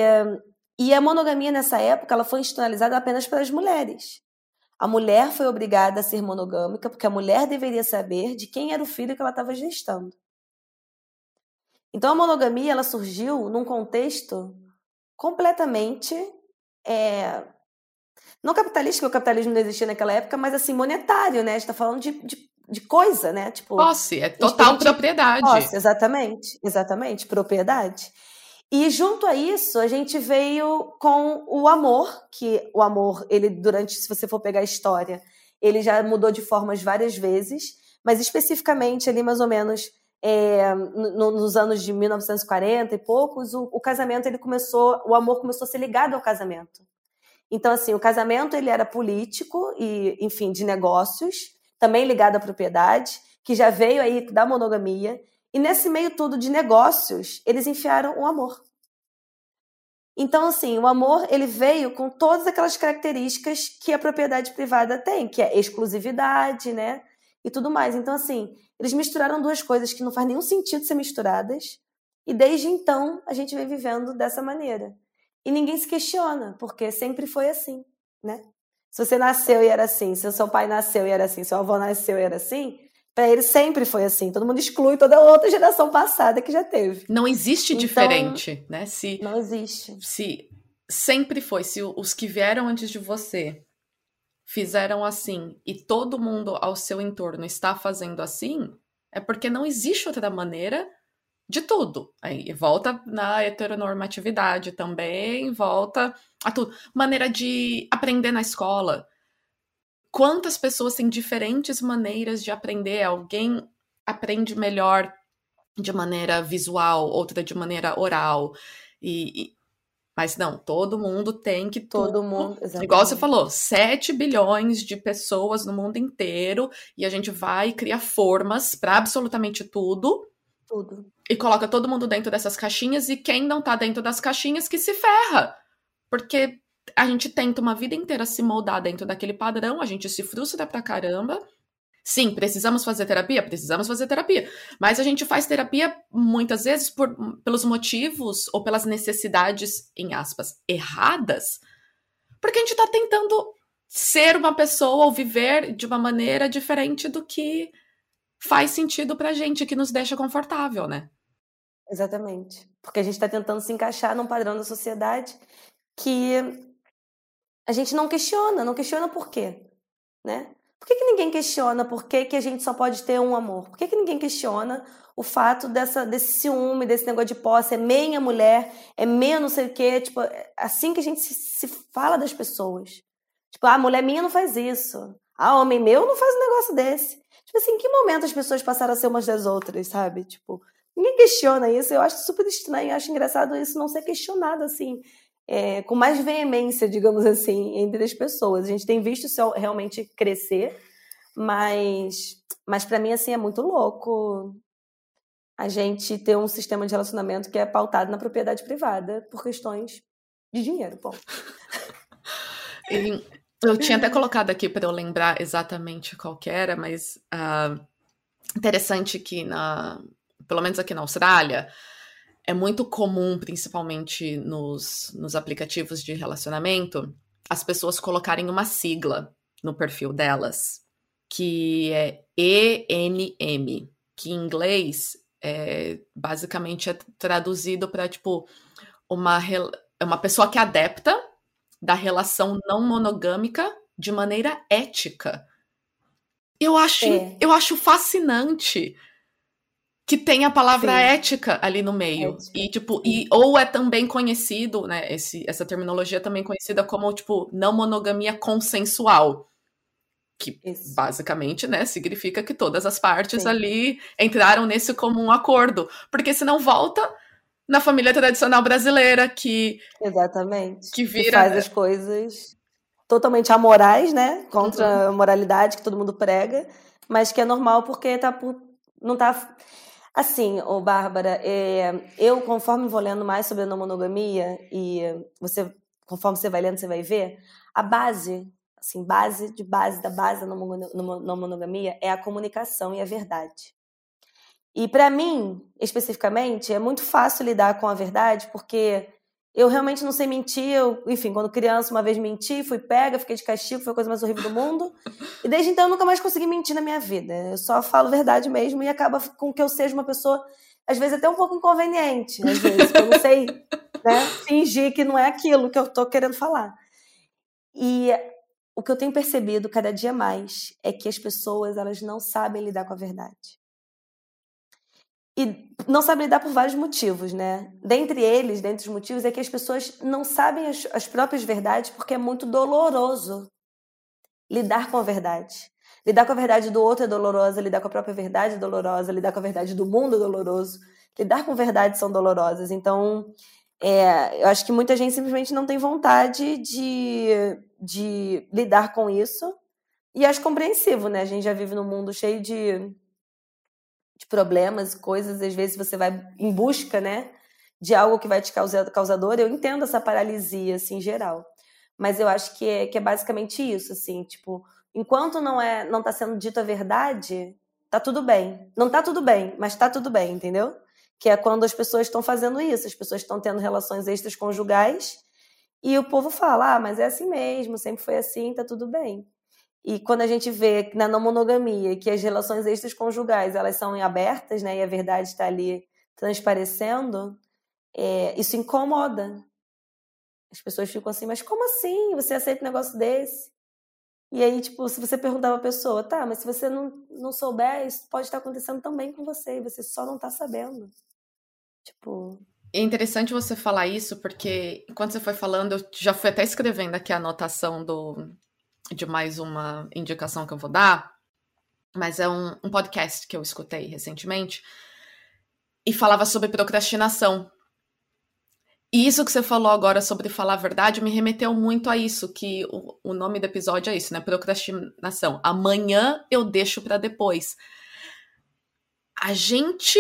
e a monogamia nessa época ela foi institucionalizada apenas para as mulheres. A mulher foi obrigada a ser monogâmica porque a mulher deveria saber de quem era o filho que ela estava gestando. Então a monogamia ela surgiu num contexto completamente é, não capitalista, porque o capitalismo não existia naquela época, mas assim, monetário, né? A gente está falando de, de, de, coisa, né? Tipo, posse, é total propriedade. Posse, exatamente, exatamente, propriedade. E junto a isso, a gente veio com o amor, que o amor, ele durante, se você for pegar a história, ele já mudou de formas várias vezes, mas especificamente ali mais ou menos é, no, nos anos de 1940 e poucos, o, o, casamento ele começou, o amor começou a ser ligado ao casamento. Então assim, o casamento ele era político e, enfim, de negócios, também ligado à propriedade, que já veio aí da monogamia e nesse meio todo de negócios, eles enfiaram o amor. Então, assim, o amor ele veio com todas aquelas características que a propriedade privada tem, que é exclusividade, né? E tudo mais. Então, assim, eles misturaram duas coisas que não faz nenhum sentido ser misturadas. E desde então a gente vem vivendo dessa maneira. E ninguém se questiona, porque sempre foi assim, né? Se você nasceu e era assim, se seu pai nasceu e era assim, se seu avô nasceu e era assim, para ele sempre foi assim. Todo mundo exclui toda outra geração passada que já teve. Não existe então, diferente, né? Se não existe. Se sempre foi, se os que vieram antes de você fizeram assim e todo mundo ao seu entorno está fazendo assim, é porque não existe outra maneira de tudo. Aí volta na heteronormatividade também, volta a tudo. Maneira de aprender na escola quantas pessoas têm diferentes maneiras de aprender. Alguém aprende melhor de maneira visual, outra de maneira oral. E, e mas não, todo mundo tem que todo tudo, mundo, exatamente. igual você falou, 7 bilhões de pessoas no mundo inteiro e a gente vai criar formas para absolutamente tudo. Tudo. E coloca todo mundo dentro dessas caixinhas e quem não tá dentro das caixinhas que se ferra. Porque a gente tenta uma vida inteira se moldar dentro daquele padrão, a gente se frustra pra caramba. Sim, precisamos fazer terapia? Precisamos fazer terapia. Mas a gente faz terapia muitas vezes por, pelos motivos ou pelas necessidades, em aspas, erradas, porque a gente tá tentando ser uma pessoa ou viver de uma maneira diferente do que faz sentido pra gente, que nos deixa confortável, né? Exatamente. Porque a gente está tentando se encaixar num padrão da sociedade que a gente não questiona, não questiona por quê, né? Por que, que ninguém questiona por que, que a gente só pode ter um amor? Por que, que ninguém questiona o fato dessa, desse ciúme, desse negócio de posse? É meia mulher, é meia não sei o quê. Tipo, é assim que a gente se, se fala das pessoas. Tipo, ah, mulher minha não faz isso. Ah, homem meu não faz um negócio desse. Tipo assim, em que momento as pessoas passaram a ser umas das outras, sabe? Tipo, ninguém questiona isso. Eu acho super estranho, eu acho engraçado isso não ser questionado assim é, com mais veemência, digamos assim, entre as pessoas. A gente tem visto isso realmente crescer, mas, mas para mim assim é muito louco a gente ter um sistema de relacionamento que é pautado na propriedade privada por questões de dinheiro, bom. eu tinha até colocado aqui para eu lembrar exatamente qual era, mas uh, interessante que na, pelo menos aqui na Austrália, é muito comum, principalmente nos, nos aplicativos de relacionamento, as pessoas colocarem uma sigla no perfil delas, que é ENM, que em inglês é, basicamente é traduzido para tipo uma, é uma pessoa que é adepta da relação não monogâmica de maneira ética. Eu acho, é. eu acho fascinante que tem a palavra Sim. ética ali no meio. Ética. E, tipo, e, ou é também conhecido, né? Esse, essa terminologia é também conhecida como, tipo, não monogamia consensual. Que Isso. basicamente, né, significa que todas as partes Sim. ali entraram nesse comum acordo. Porque senão volta na família tradicional brasileira que. Exatamente. Que vira. Que faz as coisas totalmente amorais, né? Contra uhum. a moralidade que todo mundo prega, mas que é normal porque tá por. Não tá Assim, ô Bárbara, é, eu conforme vou lendo mais sobre a não monogamia e você, conforme você vai lendo, você vai ver, a base, assim, base de base da base da não monogamia é a comunicação e a verdade. E para mim, especificamente, é muito fácil lidar com a verdade porque eu realmente não sei mentir. Eu, enfim, quando criança, uma vez menti, fui pega, fiquei de castigo, foi a coisa mais horrível do mundo. E desde então eu nunca mais consegui mentir na minha vida. Eu só falo verdade mesmo e acaba com que eu seja uma pessoa, às vezes até um pouco inconveniente, às vezes, eu não sei né, fingir que não é aquilo que eu tô querendo falar. E o que eu tenho percebido cada dia mais é que as pessoas elas não sabem lidar com a verdade. E não sabem lidar por vários motivos, né? Dentre eles, dentre os motivos, é que as pessoas não sabem as, as próprias verdades porque é muito doloroso lidar com a verdade. Lidar com a verdade do outro é dolorosa, lidar com a própria verdade é dolorosa, lidar com a verdade do mundo é doloroso. Lidar com verdades são dolorosas. Então, é, eu acho que muita gente simplesmente não tem vontade de, de lidar com isso. E acho compreensivo, né? A gente já vive num mundo cheio de de problemas, coisas, às vezes você vai em busca, né, de algo que vai te causar causador. Eu entendo essa paralisia, assim, em geral. Mas eu acho que é, que é basicamente isso, assim, tipo, enquanto não é, não tá sendo dita a verdade, tá tudo bem. Não tá tudo bem, mas tá tudo bem, entendeu? Que é quando as pessoas estão fazendo isso, as pessoas estão tendo relações extras conjugais e o povo fala, ah, mas é assim mesmo, sempre foi assim, tá tudo bem. E quando a gente vê na não monogamia que as relações extraconjugais elas são abertas, né, e a verdade está ali transparecendo, é, isso incomoda. As pessoas ficam assim, mas como assim? Você aceita um negócio desse? E aí, tipo, se você perguntar pra pessoa, tá, mas se você não, não souber, isso pode estar acontecendo também com você, e você só não tá sabendo. Tipo. É interessante você falar isso, porque enquanto você foi falando, eu já fui até escrevendo aqui a anotação do, de mais uma indicação que eu vou dar, mas é um, um podcast que eu escutei recentemente e falava sobre procrastinação. E isso que você falou agora sobre falar a verdade me remeteu muito a isso, que o, o nome do episódio é isso, né? Procrastinação. Amanhã eu deixo para depois. A gente,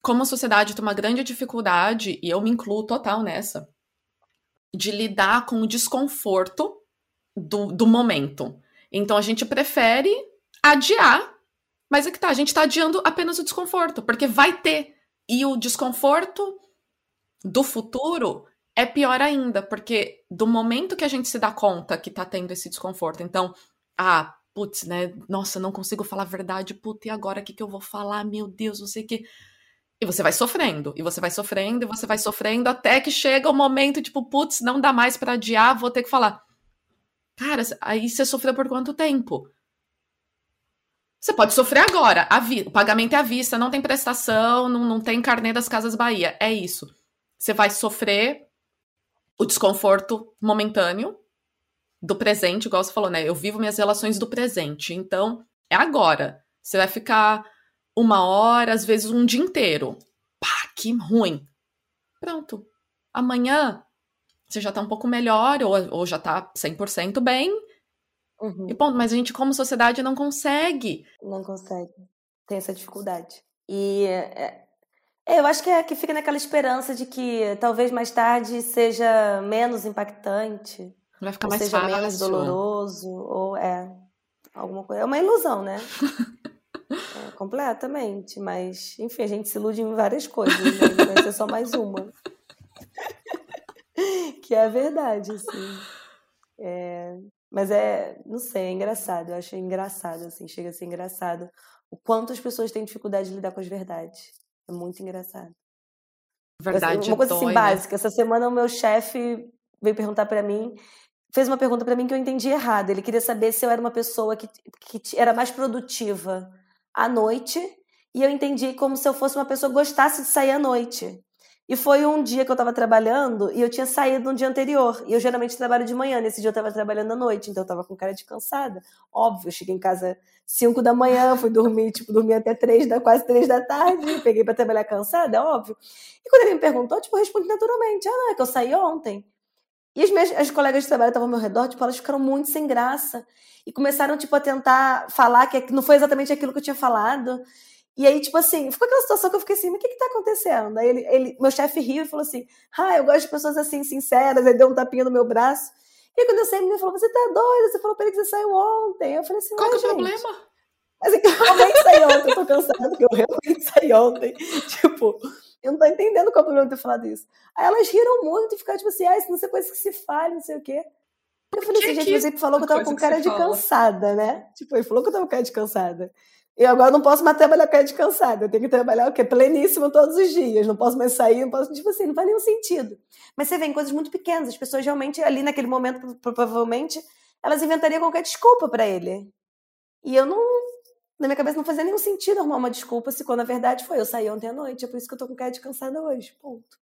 como sociedade, tem uma grande dificuldade, e eu me incluo total nessa, de lidar com o desconforto do, do momento. Então a gente prefere adiar, mas é que tá, a gente tá adiando apenas o desconforto, porque vai ter. E o desconforto do futuro é pior ainda, porque do momento que a gente se dá conta que tá tendo esse desconforto, então, ah, putz, né? Nossa, não consigo falar a verdade, putz, e agora o que, que eu vou falar? Meu Deus, não sei o que. E você vai sofrendo, e você vai sofrendo, e você vai sofrendo, até que chega o momento, tipo, putz, não dá mais para adiar, vou ter que falar. Cara, aí você sofreu por quanto tempo? Você pode sofrer agora. O pagamento é à vista, não tem prestação, não, não tem carnê das Casas Bahia. É isso. Você vai sofrer o desconforto momentâneo do presente, igual você falou, né? Eu vivo minhas relações do presente. Então, é agora. Você vai ficar uma hora, às vezes um dia inteiro. Pá, que ruim. Pronto. Amanhã você já tá um pouco melhor, ou, ou já tá 100% bem. Uhum. E ponto. Mas a gente, como sociedade, não consegue. Não consegue. Tem essa dificuldade. E é, é, eu acho que, é, que fica naquela esperança de que talvez mais tarde seja menos impactante. Vai ficar mais seja fácil. menos doloroso, ou é alguma coisa. É uma ilusão, né? é, completamente. Mas, enfim, a gente se ilude em várias coisas, né? vai ser só mais uma. que é a verdade, assim. É, mas é, não sei, é engraçado. Eu acho engraçado, assim, chega a ser engraçado o quanto as pessoas têm dificuldade de lidar com as verdades. É muito engraçado. Verdade Uma coisa assim né? básica. Essa semana o meu chefe veio perguntar para mim, fez uma pergunta para mim que eu entendi errado. Ele queria saber se eu era uma pessoa que, que era mais produtiva à noite, e eu entendi como se eu fosse uma pessoa que gostasse de sair à noite. E foi um dia que eu estava trabalhando e eu tinha saído no dia anterior. E eu geralmente trabalho de manhã, nesse dia eu estava trabalhando à noite, então eu estava com cara de cansada. Óbvio, eu cheguei em casa 5 da manhã, fui dormir, tipo, dormi até 3 da, quase 3 da tarde, peguei para trabalhar cansada, óbvio. E quando ele me perguntou, tipo, eu respondi naturalmente: ah, não, é que eu saí ontem. E as minhas as colegas de trabalho estavam ao meu redor, tipo, elas ficaram muito sem graça. E começaram, tipo, a tentar falar que não foi exatamente aquilo que eu tinha falado. E aí, tipo assim, ficou aquela situação que eu fiquei assim, mas o que que tá acontecendo? Aí ele, ele meu chefe riu e falou assim, ah, eu gosto de pessoas assim, sinceras, aí deu um tapinha no meu braço. E aí, quando eu saí, ele falou, você tá doida? Você falou pra ele que você saiu ontem. Eu falei assim, qual que é o problema? Mas que eu realmente saí ontem, eu tô cansada, porque eu realmente saí ontem. Tipo, eu não tô entendendo qual é o problema de ter falado isso. Aí elas riram muito e ficaram tipo assim, ah, isso não é coisa que se fale, não sei o quê. Eu falei assim, gente, mas ele falou que eu tava com cara de fala? cansada, né? Tipo, ele falou que eu tava com cara de cansada. E agora não posso mais trabalhar com a de cansada. Eu tenho que trabalhar o quê? Pleníssimo todos os dias. Não posso mais sair, não posso. Tipo assim, não faz nenhum sentido. Mas você vê em coisas muito pequenas. As pessoas realmente, ali naquele momento, provavelmente, elas inventariam qualquer desculpa para ele. E eu não. Na minha cabeça não fazia nenhum sentido arrumar uma desculpa se quando na verdade foi eu saí ontem à noite. É por isso que eu tô com cara de cansada hoje. Ponto.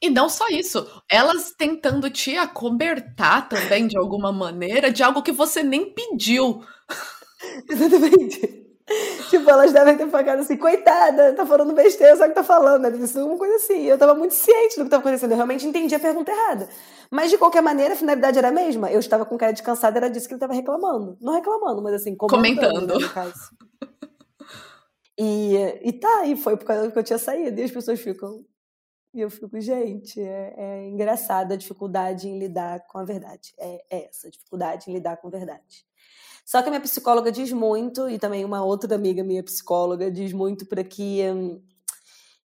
E não só isso, elas tentando te acobertar também de alguma maneira de algo que você nem pediu. Exatamente. tipo, elas devem ter ficado assim, coitada, tá falando besteira, sabe o que tá falando, né? Deve ser uma coisa assim. Eu tava muito ciente do que tava acontecendo, eu realmente entendi a pergunta errada. Mas, de qualquer maneira, a finalidade era a mesma. Eu estava com cara de cansada, era disso que ele tava reclamando. Não reclamando, mas assim, comentando. Né, e, e tá, e foi por causa que eu tinha saído. E as pessoas ficam. E eu fico, gente, é, é engraçado a dificuldade em lidar com a verdade. É, é essa, a dificuldade em lidar com a verdade. Só que a minha psicóloga diz muito, e também uma outra amiga minha psicóloga diz muito para que hum,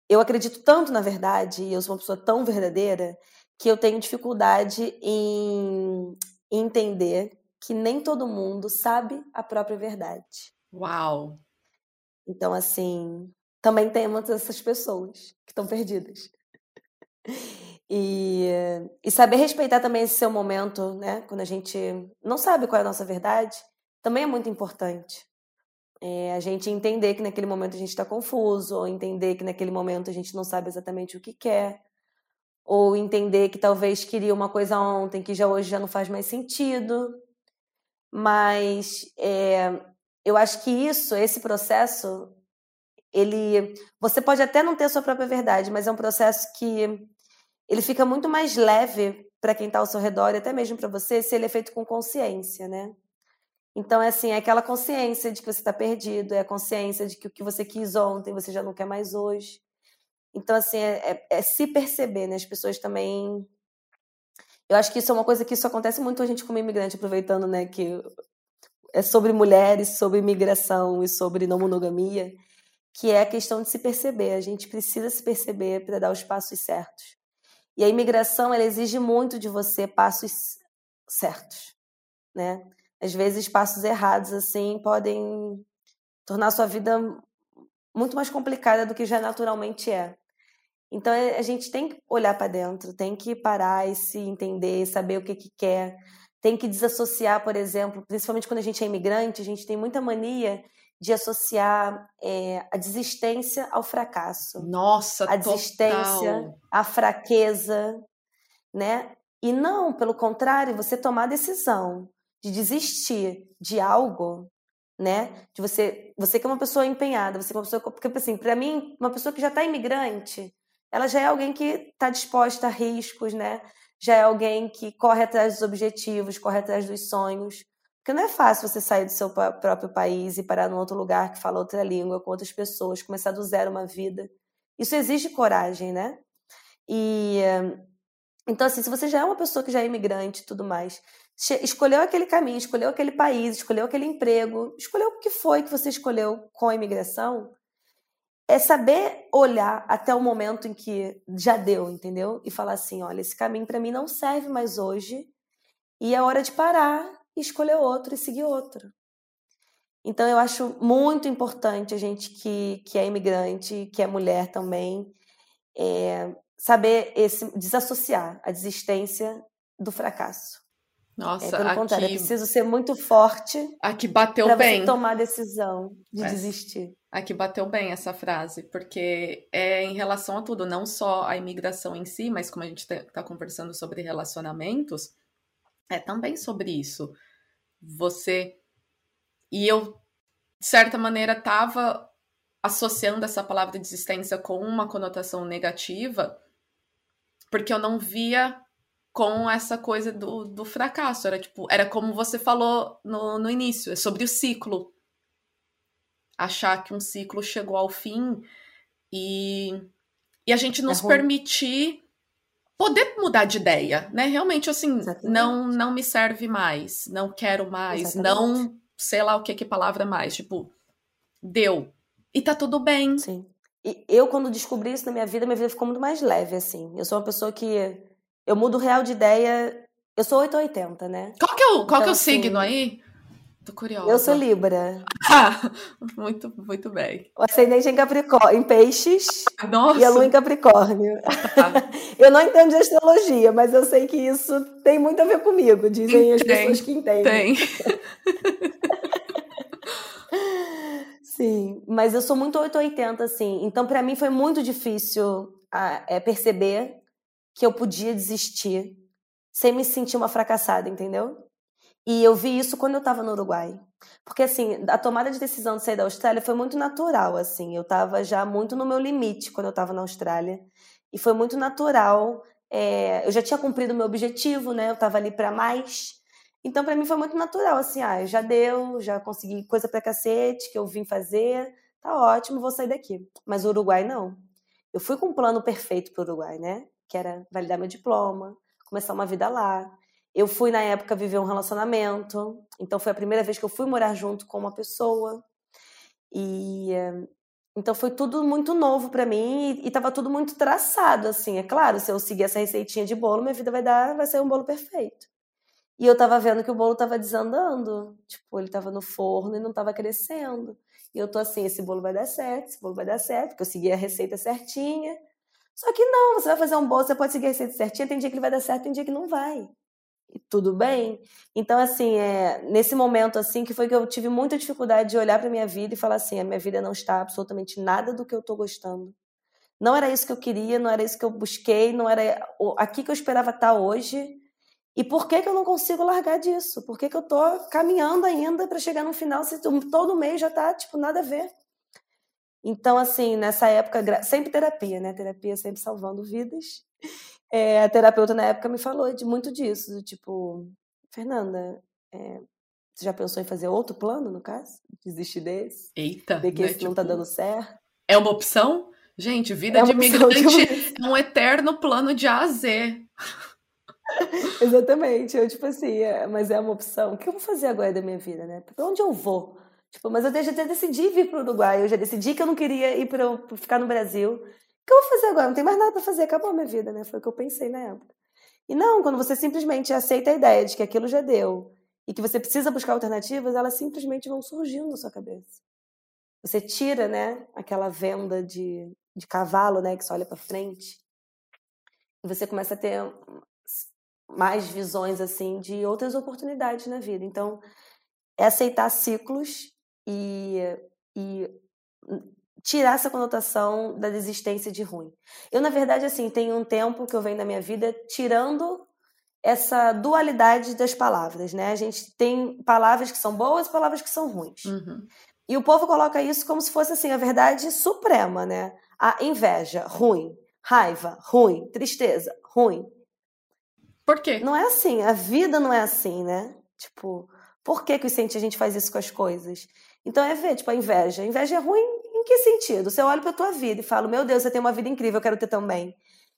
eu acredito tanto na verdade, e eu sou uma pessoa tão verdadeira, que eu tenho dificuldade em entender que nem todo mundo sabe a própria verdade. Uau! Então, assim, também temos essas pessoas que estão perdidas. E, e saber respeitar também esse seu momento, né? Quando a gente não sabe qual é a nossa verdade, também é muito importante. É, a gente entender que naquele momento a gente está confuso, ou entender que naquele momento a gente não sabe exatamente o que quer, ou entender que talvez queria uma coisa ontem que já hoje já não faz mais sentido. Mas é, eu acho que isso, esse processo, ele, você pode até não ter a sua própria verdade, mas é um processo que ele fica muito mais leve para quem está ao seu redor e até mesmo para você se ele é feito com consciência, né? Então, é assim, é aquela consciência de que você está perdido, é a consciência de que o que você quis ontem você já não quer mais hoje. Então, assim, é, é, é se perceber, né? As pessoas também. Eu acho que isso é uma coisa que isso acontece muito a gente como imigrante, aproveitando, né, que é sobre mulheres, sobre imigração e sobre não monogamia, que é a questão de se perceber. A gente precisa se perceber para dar os passos certos. E a imigração, ela exige muito de você passos certos, né? Às vezes passos errados assim podem tornar a sua vida muito mais complicada do que já naturalmente é. Então é, a gente tem que olhar para dentro, tem que parar e se entender, saber o que, que quer, tem que desassociar, por exemplo, principalmente quando a gente é imigrante, a gente tem muita mania de associar é, a desistência ao fracasso. Nossa, a desistência, à fraqueza, né? E não, pelo contrário, você tomar a decisão de desistir de algo, né? De você, você que é uma pessoa empenhada, você que é uma pessoa, porque assim, para mim, uma pessoa que já está imigrante, ela já é alguém que está disposta a riscos, né? Já é alguém que corre atrás dos objetivos, corre atrás dos sonhos. Porque não é fácil você sair do seu próprio país e parar num outro lugar que fala outra língua, com outras pessoas, começar do zero uma vida. Isso exige coragem, né? E então assim, se você já é uma pessoa que já é imigrante e tudo mais, escolheu aquele caminho, escolheu aquele país, escolheu aquele emprego, escolheu o que foi que você escolheu com a imigração, é saber olhar até o momento em que já deu, entendeu? E falar assim, olha, esse caminho para mim não serve mais hoje, e é hora de parar e escolher outro e seguir outro. Então eu acho muito importante a gente que, que é imigrante, que é mulher também, é, saber esse, desassociar a desistência do fracasso. Nossa, é, pelo aqui, contrário, é preciso ser muito forte. Aqui bateu bem. tomar a decisão de é. desistir. Aqui bateu bem essa frase, porque é em relação a tudo, não só a imigração em si, mas como a gente está conversando sobre relacionamentos, é também sobre isso. Você. E eu, de certa maneira, estava associando essa palavra desistência com uma conotação negativa, porque eu não via com essa coisa do, do fracasso. Era tipo, era como você falou no, no início, é sobre o ciclo. Achar que um ciclo chegou ao fim e, e a gente nos é permitir poder mudar de ideia, né? Realmente, assim, não não me serve mais, não quero mais, Exatamente. não sei lá o que que palavra mais, tipo, deu. E tá tudo bem. Sim. E eu, quando descobri isso na minha vida, minha vida ficou muito mais leve, assim. Eu sou uma pessoa que eu mudo real de ideia. Eu sou 880, né? Qual que é o, qual então, que é o assim, signo aí? Tô curiosa. Eu sou Libra. Ah, muito, muito bem. O ascendente em Capricórnio, em Peixes. Nossa. E a lua em Capricórnio. Tá. eu não entendo de astrologia, mas eu sei que isso tem muito a ver comigo, dizem as pessoas que entendem. Tem. Sim, mas eu sou muito 880, assim. Então, para mim, foi muito difícil ah, é, perceber que eu podia desistir sem me sentir uma fracassada, entendeu? E eu vi isso quando eu estava no Uruguai. Porque, assim, a tomada de decisão de sair da Austrália foi muito natural, assim. Eu estava já muito no meu limite quando eu estava na Austrália. E foi muito natural. É, eu já tinha cumprido o meu objetivo, né? Eu estava ali para mais. Então, para mim, foi muito natural, assim. Ah, já deu, já consegui coisa pra cacete que eu vim fazer. Tá ótimo, vou sair daqui. Mas o Uruguai, não. Eu fui com um plano perfeito pro Uruguai, né? Que era validar meu diploma, começar uma vida lá. Eu fui, na época, viver um relacionamento, então foi a primeira vez que eu fui morar junto com uma pessoa. E então foi tudo muito novo para mim e estava tudo muito traçado, assim. É claro, se eu seguir essa receitinha de bolo, minha vida vai dar, vai ser um bolo perfeito. E eu tava vendo que o bolo tava desandando. Tipo, ele tava no forno e não tava crescendo. E eu tô assim, esse bolo vai dar certo, esse bolo vai dar certo, porque eu segui a receita certinha. Só que não, você vai fazer um bolo, você pode seguir a receita certinha, tem dia que ele vai dar certo, tem dia que não vai. E tudo bem. Então, assim, é, nesse momento, assim, que foi que eu tive muita dificuldade de olhar para minha vida e falar assim, a minha vida não está absolutamente nada do que eu estou gostando. Não era isso que eu queria, não era isso que eu busquei, não era aqui que eu esperava estar hoje. E por que, que eu não consigo largar disso? Por que, que eu estou caminhando ainda para chegar no final se todo mês já está tipo, nada a ver? Então, assim, nessa época, sempre terapia, né? Terapia sempre salvando vidas. É, a terapeuta na época me falou de muito disso, do tipo, Fernanda, é, você já pensou em fazer outro plano, no caso? Desistir desse? Eita! Ver que né? esse tipo, não tá tipo, dando certo? É uma opção? Gente, vida é de imigrante é um eterno plano de A a Z. Exatamente. Eu, tipo assim, é, mas é uma opção. O que eu vou fazer agora da minha vida, né? Pra onde eu vou? Tipo, mas eu já decidi vir pro Uruguai. Eu já decidi que eu não queria ir para ficar no Brasil. O que eu vou fazer agora? Não tem mais nada para fazer. Acabou a minha vida, né? Foi o que eu pensei na época. E não, quando você simplesmente aceita a ideia de que aquilo já deu e que você precisa buscar alternativas, elas simplesmente vão surgindo na sua cabeça. Você tira, né, aquela venda de, de cavalo, né, que só olha para frente. E você começa a ter mais visões assim de outras oportunidades na vida. Então, é aceitar ciclos e, e tirar essa conotação da desistência de ruim. Eu, na verdade, assim, tenho um tempo que eu venho na minha vida tirando essa dualidade das palavras, né? A gente tem palavras que são boas e palavras que são ruins. Uhum. E o povo coloca isso como se fosse assim a verdade suprema, né? A inveja, ruim, raiva, ruim, tristeza, ruim. Por quê? Não é assim, a vida não é assim, né? Tipo, por que que a gente faz isso com as coisas? Então é ver, tipo, a inveja. A inveja é ruim em que sentido? Você olha para tua vida e fala: "Meu Deus, você tem uma vida incrível, eu quero ter também".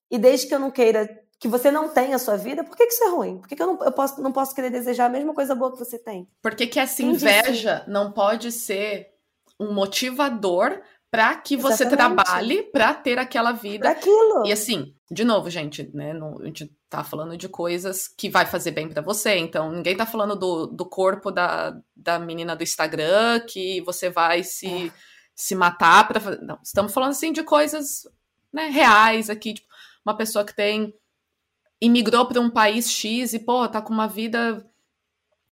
E desde que eu não queira que você não tenha a sua vida, por que, que isso é ruim? Por que, que eu, não, eu posso, não posso querer desejar a mesma coisa boa que você tem? Por que, que essa inveja não pode ser um motivador para que você Exatamente. trabalhe para ter aquela vida. Pra aquilo. E assim, de novo, gente, né? Não, a gente tá falando de coisas que vai fazer bem para você. Então, ninguém tá falando do, do corpo da, da menina do Instagram que você vai se, é. se matar para fazer. Não, estamos falando assim de coisas né, reais aqui. Tipo, uma pessoa que tem. imigrou para um país X e, pô, tá com uma vida.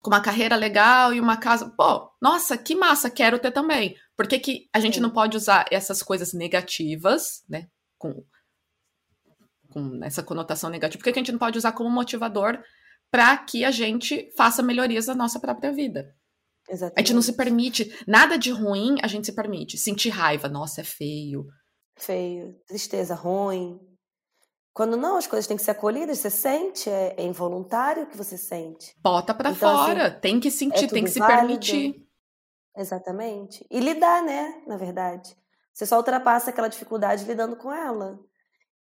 com uma carreira legal e uma casa. Pô, nossa, que massa, quero ter também. Por que, que a gente Sim. não pode usar essas coisas negativas, né? Com, com essa conotação negativa, por que, que a gente não pode usar como motivador para que a gente faça melhorias na nossa própria vida? Exatamente. A gente não se permite, nada de ruim a gente se permite. Sentir raiva, nossa, é feio. Feio, tristeza, ruim. Quando não, as coisas têm que ser acolhidas, você sente, é, é involuntário que você sente. Bota para então, assim, fora, assim, tem que sentir, é tem que se válido. permitir. Exatamente. E lidar, né? Na verdade. Você só ultrapassa aquela dificuldade lidando com ela.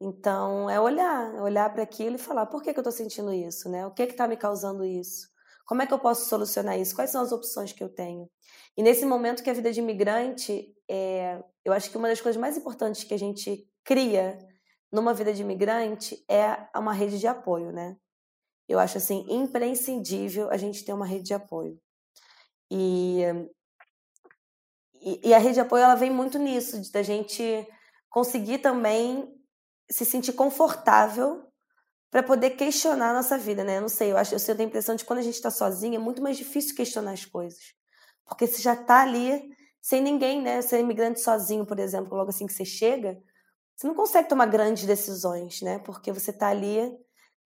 Então, é olhar, é olhar para aquilo e falar: por que, que eu estou sentindo isso, né? O que está me causando isso? Como é que eu posso solucionar isso? Quais são as opções que eu tenho? E nesse momento que a vida de imigrante, é, eu acho que uma das coisas mais importantes que a gente cria numa vida de imigrante é uma rede de apoio, né? Eu acho assim imprescindível a gente ter uma rede de apoio. E e, e, a rede de apoio ela vem muito nisso, da gente conseguir também se sentir confortável para poder questionar a nossa vida, né? Eu não sei, eu acho, eu tenho a impressão de que quando a gente está sozinha é muito mais difícil questionar as coisas. Porque você já está ali sem ninguém, né? Você é imigrante sozinho, por exemplo, logo assim que você chega, você não consegue tomar grandes decisões, né? Porque você está ali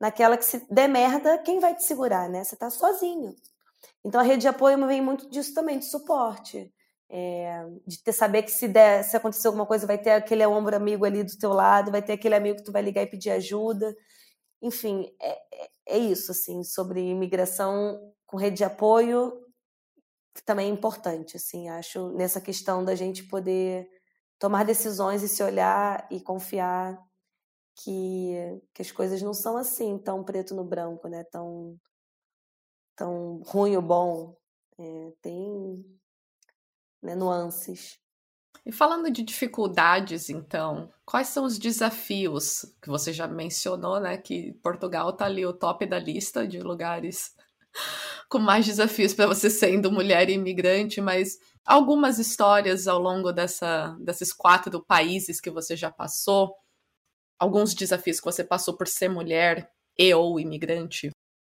naquela que se der merda, quem vai te segurar, né? Você está sozinho. Então a rede de apoio vem muito disso também, de suporte. É, de ter saber que se der, se acontecer alguma coisa, vai ter aquele ombro amigo ali do teu lado, vai ter aquele amigo que tu vai ligar e pedir ajuda. Enfim, é, é, é isso, assim, sobre imigração com rede de apoio, também é importante, assim, acho, nessa questão da gente poder tomar decisões e se olhar e confiar que, que as coisas não são assim, tão preto no branco, né? Tão, tão ruim ou bom. É, tem né, nuances. E falando de dificuldades, então, quais são os desafios que você já mencionou, né? Que Portugal está ali o top da lista de lugares com mais desafios para você sendo mulher imigrante, mas algumas histórias ao longo dessa, desses quatro países que você já passou, alguns desafios que você passou por ser mulher e ou imigrante?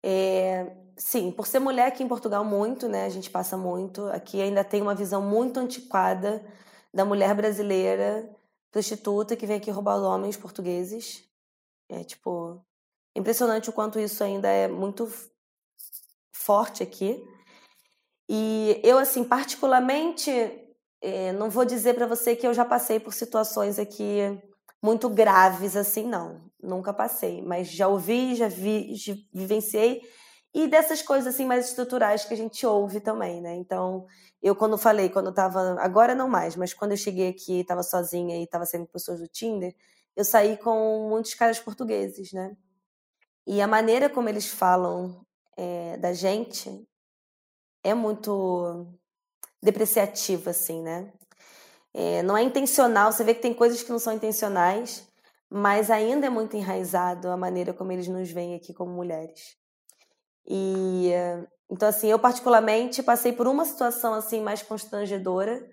É, sim, por ser mulher aqui em Portugal muito, né? A gente passa muito. Aqui ainda tem uma visão muito antiquada da mulher brasileira prostituta que vem aqui roubar homens portugueses. É tipo impressionante o quanto isso ainda é muito forte aqui. E eu assim, particularmente, é, não vou dizer para você que eu já passei por situações aqui muito graves assim, não. Nunca passei, mas já ouvi, já vi, já vivenciei e dessas coisas assim mais estruturais que a gente ouve também, né? Então, eu quando falei, quando eu tava, agora não mais, mas quando eu cheguei aqui, estava sozinha e estava sendo pessoas do Tinder, eu saí com muitos caras portugueses, né? E a maneira como eles falam é, da gente é muito depreciativa, assim, né? É, não é intencional, você vê que tem coisas que não são intencionais, mas ainda é muito enraizado a maneira como eles nos veem aqui como mulheres. E então assim, eu particularmente passei por uma situação assim mais constrangedora,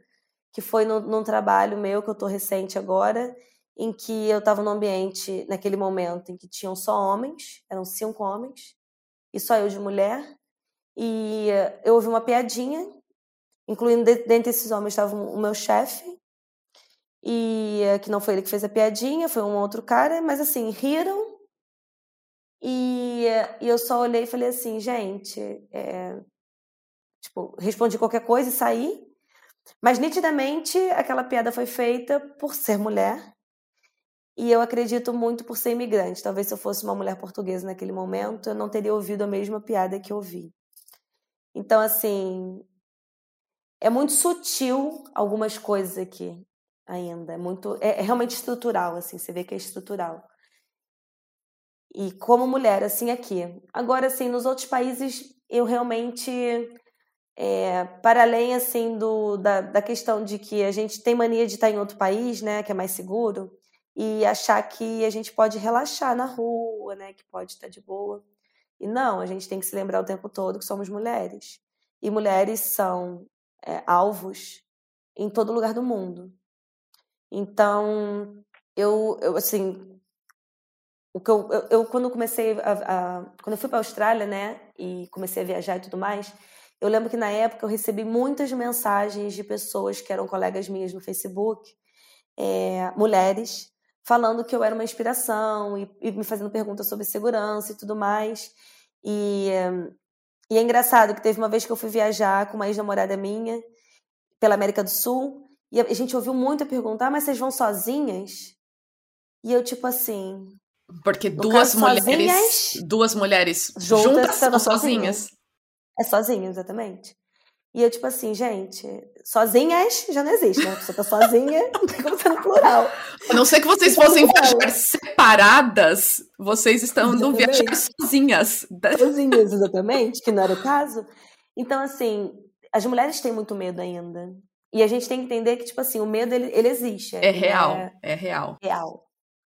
que foi no, num trabalho meu que eu tô recente agora, em que eu estava num ambiente naquele momento em que tinham só homens, eram cinco homens e só eu de mulher, e eu ouvi uma piadinha, incluindo dentre esses homens estava o meu chefe e que não foi ele que fez a piadinha, foi um outro cara, mas assim, riram. E, e eu só olhei e falei assim, gente, é... tipo, respondi qualquer coisa e saí. Mas nitidamente aquela piada foi feita por ser mulher. E eu acredito muito por ser imigrante. Talvez se eu fosse uma mulher portuguesa naquele momento, eu não teria ouvido a mesma piada que ouvi. Então, assim, é muito sutil algumas coisas aqui ainda. É muito, é, é, realmente estrutural, assim, você vê que é estrutural. E como mulher, assim, aqui. Agora, assim, nos outros países, eu realmente, é, para além, assim, do, da, da questão de que a gente tem mania de estar em outro país, né, que é mais seguro, e achar que a gente pode relaxar na rua, né, que pode estar de boa. E não, a gente tem que se lembrar o tempo todo que somos mulheres. E mulheres são é, alvos em todo lugar do mundo. Então, eu, eu assim, o que eu, eu, eu quando comecei a, a, quando eu fui para a Austrália, né, e comecei a viajar e tudo mais, eu lembro que na época eu recebi muitas mensagens de pessoas que eram colegas minhas no Facebook, é, mulheres, falando que eu era uma inspiração e, e, me fazendo perguntas sobre segurança e tudo mais. E, e é engraçado que teve uma vez que eu fui viajar com uma ex-namorada minha pela América do Sul e a gente ouviu muito perguntar, ah, mas vocês vão sozinhas? E eu, tipo assim. Porque duas mulheres. Sozinhas, duas mulheres juntas, juntas são sozinhas. É sozinha, exatamente. E eu, tipo assim, gente, sozinhas já não existe, né? Pessoa tá sozinha, não tem como ser no plural. A não ser que vocês fossem viajar separadas, vocês estão indo viajar sozinhas. Sozinhas, exatamente, que não era o caso. Então, assim, as mulheres têm muito medo ainda. E a gente tem que entender que, tipo assim, o medo, ele, ele existe. É, real, é, é real. Real.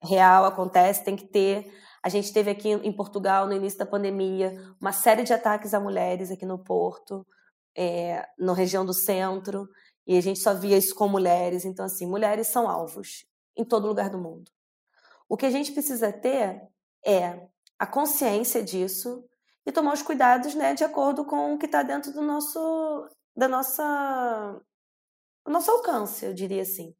Real, acontece, tem que ter. A gente teve aqui em Portugal, no início da pandemia, uma série de ataques a mulheres aqui no Porto, é, na região do centro, e a gente só via isso com mulheres. Então, assim, mulheres são alvos em todo lugar do mundo. O que a gente precisa ter é a consciência disso e tomar os cuidados né, de acordo com o que está dentro do nosso, da nossa o nosso alcance, eu diria assim.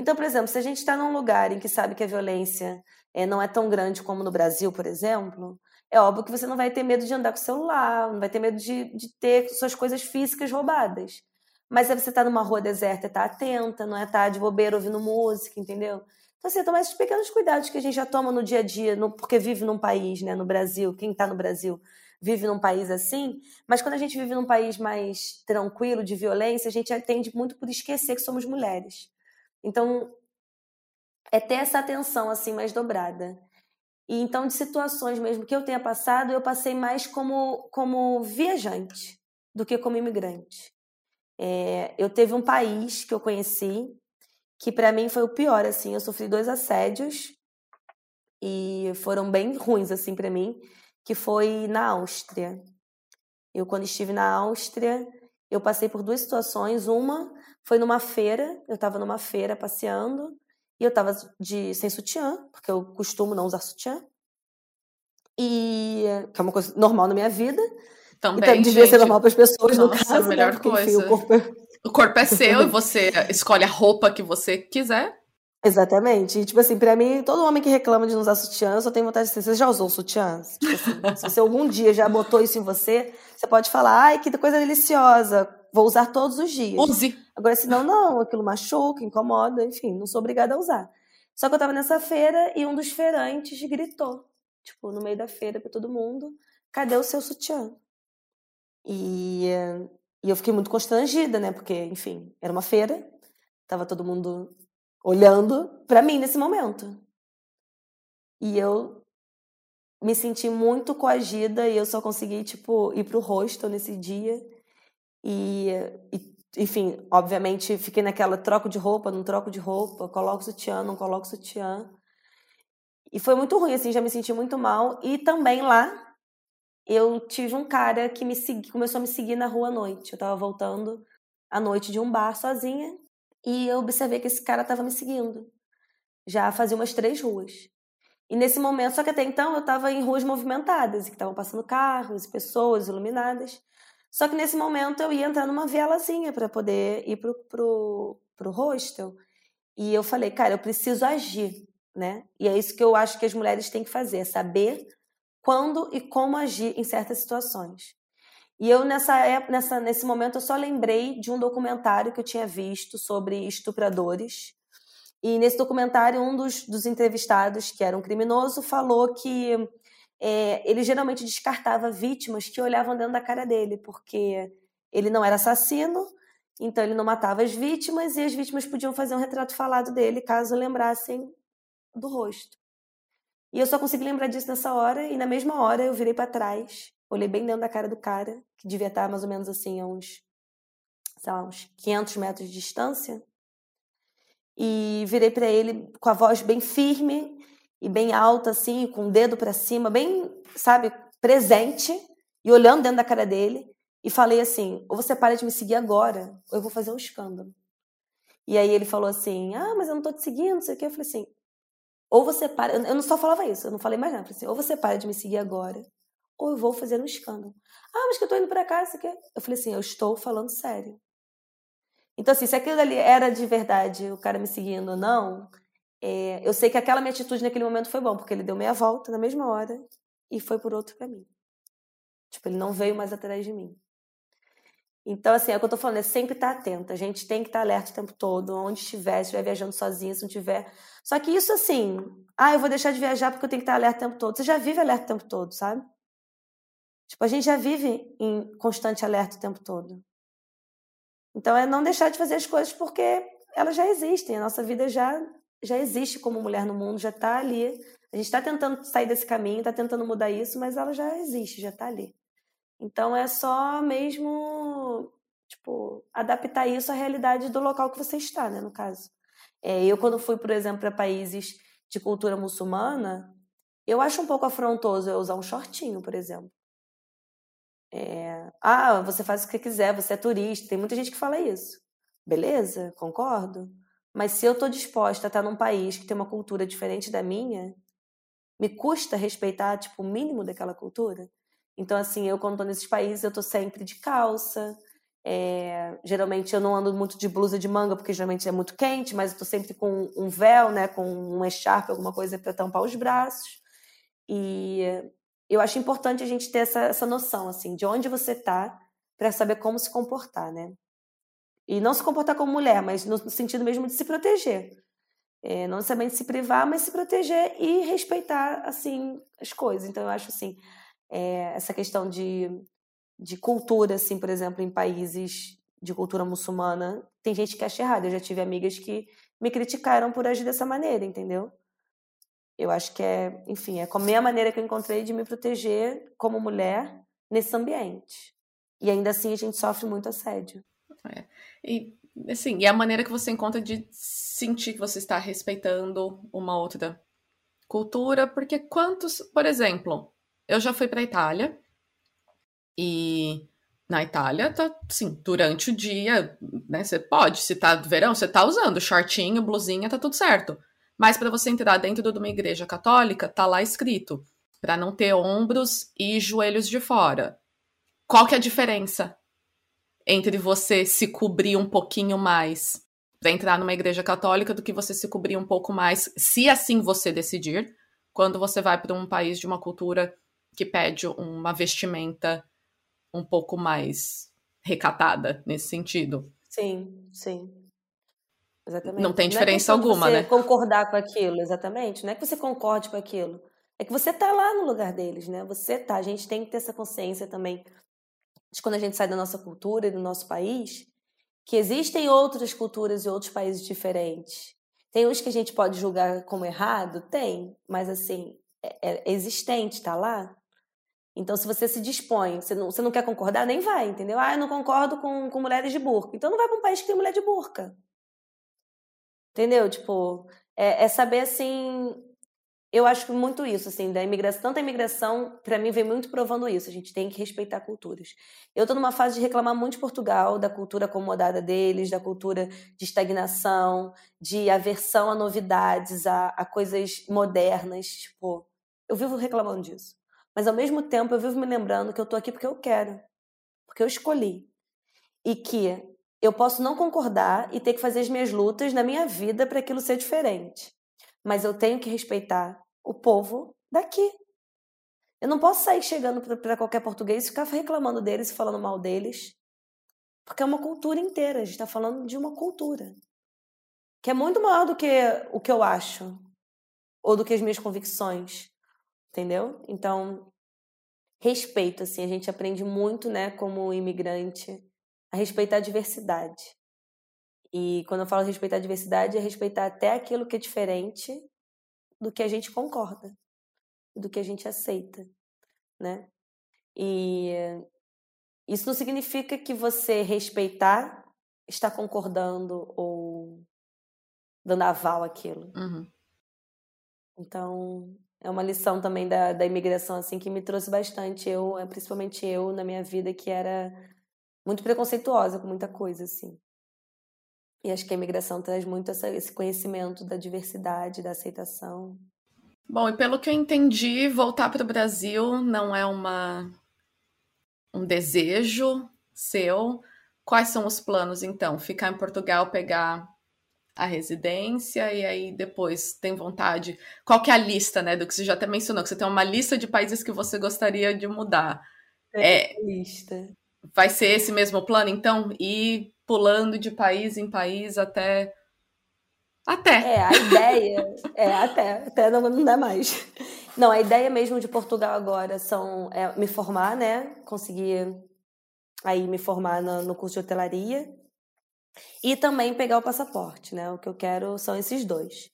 Então, por exemplo, se a gente está num lugar em que sabe que a violência é, não é tão grande como no Brasil, por exemplo, é óbvio que você não vai ter medo de andar com o celular, não vai ter medo de, de ter suas coisas físicas roubadas. Mas é você estar tá numa rua deserta, estar tá atenta, não é estar tá de bobeira ouvindo música, entendeu? Então, assim, tomar esses pequenos cuidados que a gente já toma no dia a dia, no, porque vive num país, né, no Brasil, quem está no Brasil vive num país assim, mas quando a gente vive num país mais tranquilo, de violência, a gente atende muito por esquecer que somos mulheres. Então, é ter essa atenção assim mais dobrada. E então, de situações mesmo que eu tenha passado, eu passei mais como, como viajante do que como imigrante. É, eu teve um país que eu conheci que para mim foi o pior assim. Eu sofri dois assédios e foram bem ruins assim para mim que foi na Áustria. Eu, quando estive na Áustria, eu passei por duas situações. Uma foi numa feira, eu estava numa feira passeando e eu estava de sem sutiã, porque eu costumo não usar sutiã. E que é uma coisa normal na minha vida. Também, então, devia gente, ser normal para as pessoas, nossa, no caso, a né, melhor né? Porque, coisa. Enfim, o corpo é... O corpo é seu e você escolhe a roupa que você quiser. Exatamente. E, tipo assim, pra mim, todo homem que reclama de não usar sutiã, eu só tenho vontade de dizer, você já usou sutiã? Tipo assim, se você algum dia já botou isso em você, você pode falar, ai, que coisa deliciosa, vou usar todos os dias. Use. Agora, senão, não, aquilo machuca, incomoda, enfim, não sou obrigada a usar. Só que eu tava nessa feira e um dos feirantes gritou, tipo, no meio da feira pra todo mundo, cadê o seu sutiã? E, e eu fiquei muito constrangida, né, porque, enfim, era uma feira, tava todo mundo olhando para mim nesse momento. E eu me senti muito coagida e eu só consegui, tipo, ir pro hostel nesse dia. E, e, enfim, obviamente, fiquei naquela troco de roupa, não troco de roupa, coloco sutiã, não coloco sutiã. E foi muito ruim, assim, já me senti muito mal. E também lá, eu tive um cara que me segui, começou a me seguir na rua à noite. Eu tava voltando à noite de um bar sozinha e eu observei que esse cara tava me seguindo. Já fazia umas três ruas. E nesse momento, só que até então eu estava em ruas movimentadas, e que estavam passando carros e pessoas iluminadas. Só que nesse momento eu ia entrar numa vielazinha para poder ir pro, pro, pro hostel. E eu falei, cara, eu preciso agir, né? E é isso que eu acho que as mulheres têm que fazer, é saber quando e como agir em certas situações. E eu nessa época, nessa, nesse momento eu só lembrei de um documentário que eu tinha visto sobre estupradores e nesse documentário, um dos, dos entrevistados, que era um criminoso, falou que é, ele geralmente descartava vítimas que olhavam dentro da cara dele, porque ele não era assassino, então ele não matava as vítimas e as vítimas podiam fazer um retrato falado dele caso lembrassem do rosto. E eu só consegui lembrar disso nessa hora, e na mesma hora eu virei para trás, olhei bem dentro da cara do cara, que devia estar mais ou menos assim a uns, sei lá, uns 500 metros de distância, e virei para ele com a voz bem firme e bem alta, assim, com o dedo para cima, bem, sabe, presente, e olhando dentro da cara dele, e falei assim: ou você para de me seguir agora, ou eu vou fazer um escândalo. E aí ele falou assim: ah, mas eu não tô te seguindo, não sei o quê. Eu falei assim: ou você para, eu não só falava isso, eu não falei mais nada. Eu falei assim: ou você para de me seguir agora, ou eu vou fazer um escândalo. Ah, mas que eu tô indo para cá, isso aqui. Eu falei assim: eu estou falando sério. Então, assim, se aquilo ali era de verdade, o cara me seguindo ou não, é, eu sei que aquela minha atitude naquele momento foi bom, porque ele deu meia volta na mesma hora e foi por outro caminho. Tipo, ele não veio mais atrás de mim. Então, assim, é o que eu tô falando, é sempre estar tá atenta. A gente tem que estar tá alerta o tempo todo, onde estiver, se estiver viajando sozinha, se não tiver. Só que isso, assim, ah, eu vou deixar de viajar porque eu tenho que estar tá alerta o tempo todo. Você já vive alerta o tempo todo, sabe? Tipo, a gente já vive em constante alerta o tempo todo. Então é não deixar de fazer as coisas porque elas já existem, a nossa vida já já existe como mulher no mundo, já está ali. A gente está tentando sair desse caminho, está tentando mudar isso, mas ela já existe, já está ali. Então é só mesmo tipo adaptar isso à realidade do local que você está, né, no caso. É, eu quando fui, por exemplo, para países de cultura muçulmana, eu acho um pouco afrontoso eu usar um shortinho, por exemplo. É, ah, você faz o que quiser, você é turista. Tem muita gente que fala isso. Beleza, concordo. Mas se eu estou disposta a estar num país que tem uma cultura diferente da minha, me custa respeitar tipo, o mínimo daquela cultura. Então, assim, eu quando estou nesses países, eu estou sempre de calça. É, geralmente eu não ando muito de blusa de manga, porque geralmente é muito quente, mas eu estou sempre com um véu, né, com um echarpe, alguma coisa para tampar os braços. E eu acho importante a gente ter essa, essa noção, assim, de onde você está para saber como se comportar, né? E não se comportar como mulher, mas no sentido mesmo de se proteger. É, não necessariamente se privar, mas se proteger e respeitar, assim, as coisas. Então, eu acho, assim, é, essa questão de, de cultura, assim, por exemplo, em países de cultura muçulmana, tem gente que acha errado. Eu já tive amigas que me criticaram por agir dessa maneira, entendeu? Eu acho que é, enfim, é a minha maneira que eu encontrei de me proteger como mulher nesse ambiente. E ainda assim a gente sofre muito assédio. É. E assim, e a maneira que você encontra de sentir que você está respeitando uma outra cultura, porque quantos, por exemplo, eu já fui para Itália e na Itália tá, sim, durante o dia, né, você pode, se tá verão, você tá usando shortinho, blusinha, tá tudo certo. Mas para você entrar dentro de uma igreja católica, tá lá escrito para não ter ombros e joelhos de fora. Qual que é a diferença entre você se cobrir um pouquinho mais para entrar numa igreja católica do que você se cobrir um pouco mais, se assim você decidir, quando você vai para um país de uma cultura que pede uma vestimenta um pouco mais recatada nesse sentido? Sim, sim. Exatamente. Não tem diferença não é alguma, você né? concordar com aquilo, exatamente. Não é que você concorde com aquilo. É que você tá lá no lugar deles, né? Você tá. A gente tem que ter essa consciência também de quando a gente sai da nossa cultura e do nosso país, que existem outras culturas e outros países diferentes. Tem uns que a gente pode julgar como errado? Tem, mas assim, é, é existente, está lá. Então, se você se dispõe, você não, você não quer concordar, nem vai, entendeu? Ah, eu não concordo com, com mulheres de burca. Então, não vai para um país que tem mulher de burca. Entendeu? Tipo, é, é saber assim. Eu acho muito isso, assim, da imigração. Tanto a imigração, para mim, vem muito provando isso. A gente tem que respeitar culturas. Eu tô numa fase de reclamar muito de Portugal, da cultura acomodada deles, da cultura de estagnação, de aversão a novidades, a, a coisas modernas. Tipo, eu vivo reclamando disso. Mas ao mesmo tempo, eu vivo me lembrando que eu tô aqui porque eu quero, porque eu escolhi. E que eu posso não concordar e ter que fazer as minhas lutas na minha vida para aquilo ser diferente. Mas eu tenho que respeitar o povo daqui. Eu não posso sair chegando para qualquer português e ficar reclamando deles e falando mal deles. Porque é uma cultura inteira. A gente está falando de uma cultura. Que é muito maior do que o que eu acho. Ou do que as minhas convicções entendeu? Então, respeito, assim, a gente aprende muito, né, como imigrante, a respeitar a diversidade. E quando eu falo respeitar a diversidade, é respeitar até aquilo que é diferente do que a gente concorda, do que a gente aceita, né? E isso não significa que você respeitar está concordando ou dando aval àquilo. Uhum. Então, é uma lição também da, da imigração, assim, que me trouxe bastante. Eu, é, principalmente eu, na minha vida, que era muito preconceituosa com muita coisa, assim. E acho que a imigração traz muito essa, esse conhecimento da diversidade, da aceitação. Bom, e pelo que eu entendi, voltar para o Brasil não é uma um desejo seu. Quais são os planos, então? Ficar em Portugal, pegar a residência e aí depois tem vontade. Qual que é a lista, né? Do que você já até mencionou, que você tem uma lista de países que você gostaria de mudar. É, é lista. Vai ser esse mesmo plano, então? Ir pulando de país em país até. Até. É, a ideia. é, até. Até não, não dá mais. Não, a ideia mesmo de Portugal agora são é, me formar, né? Conseguir aí me formar no, no curso de hotelaria e também pegar o passaporte, né? O que eu quero são esses dois.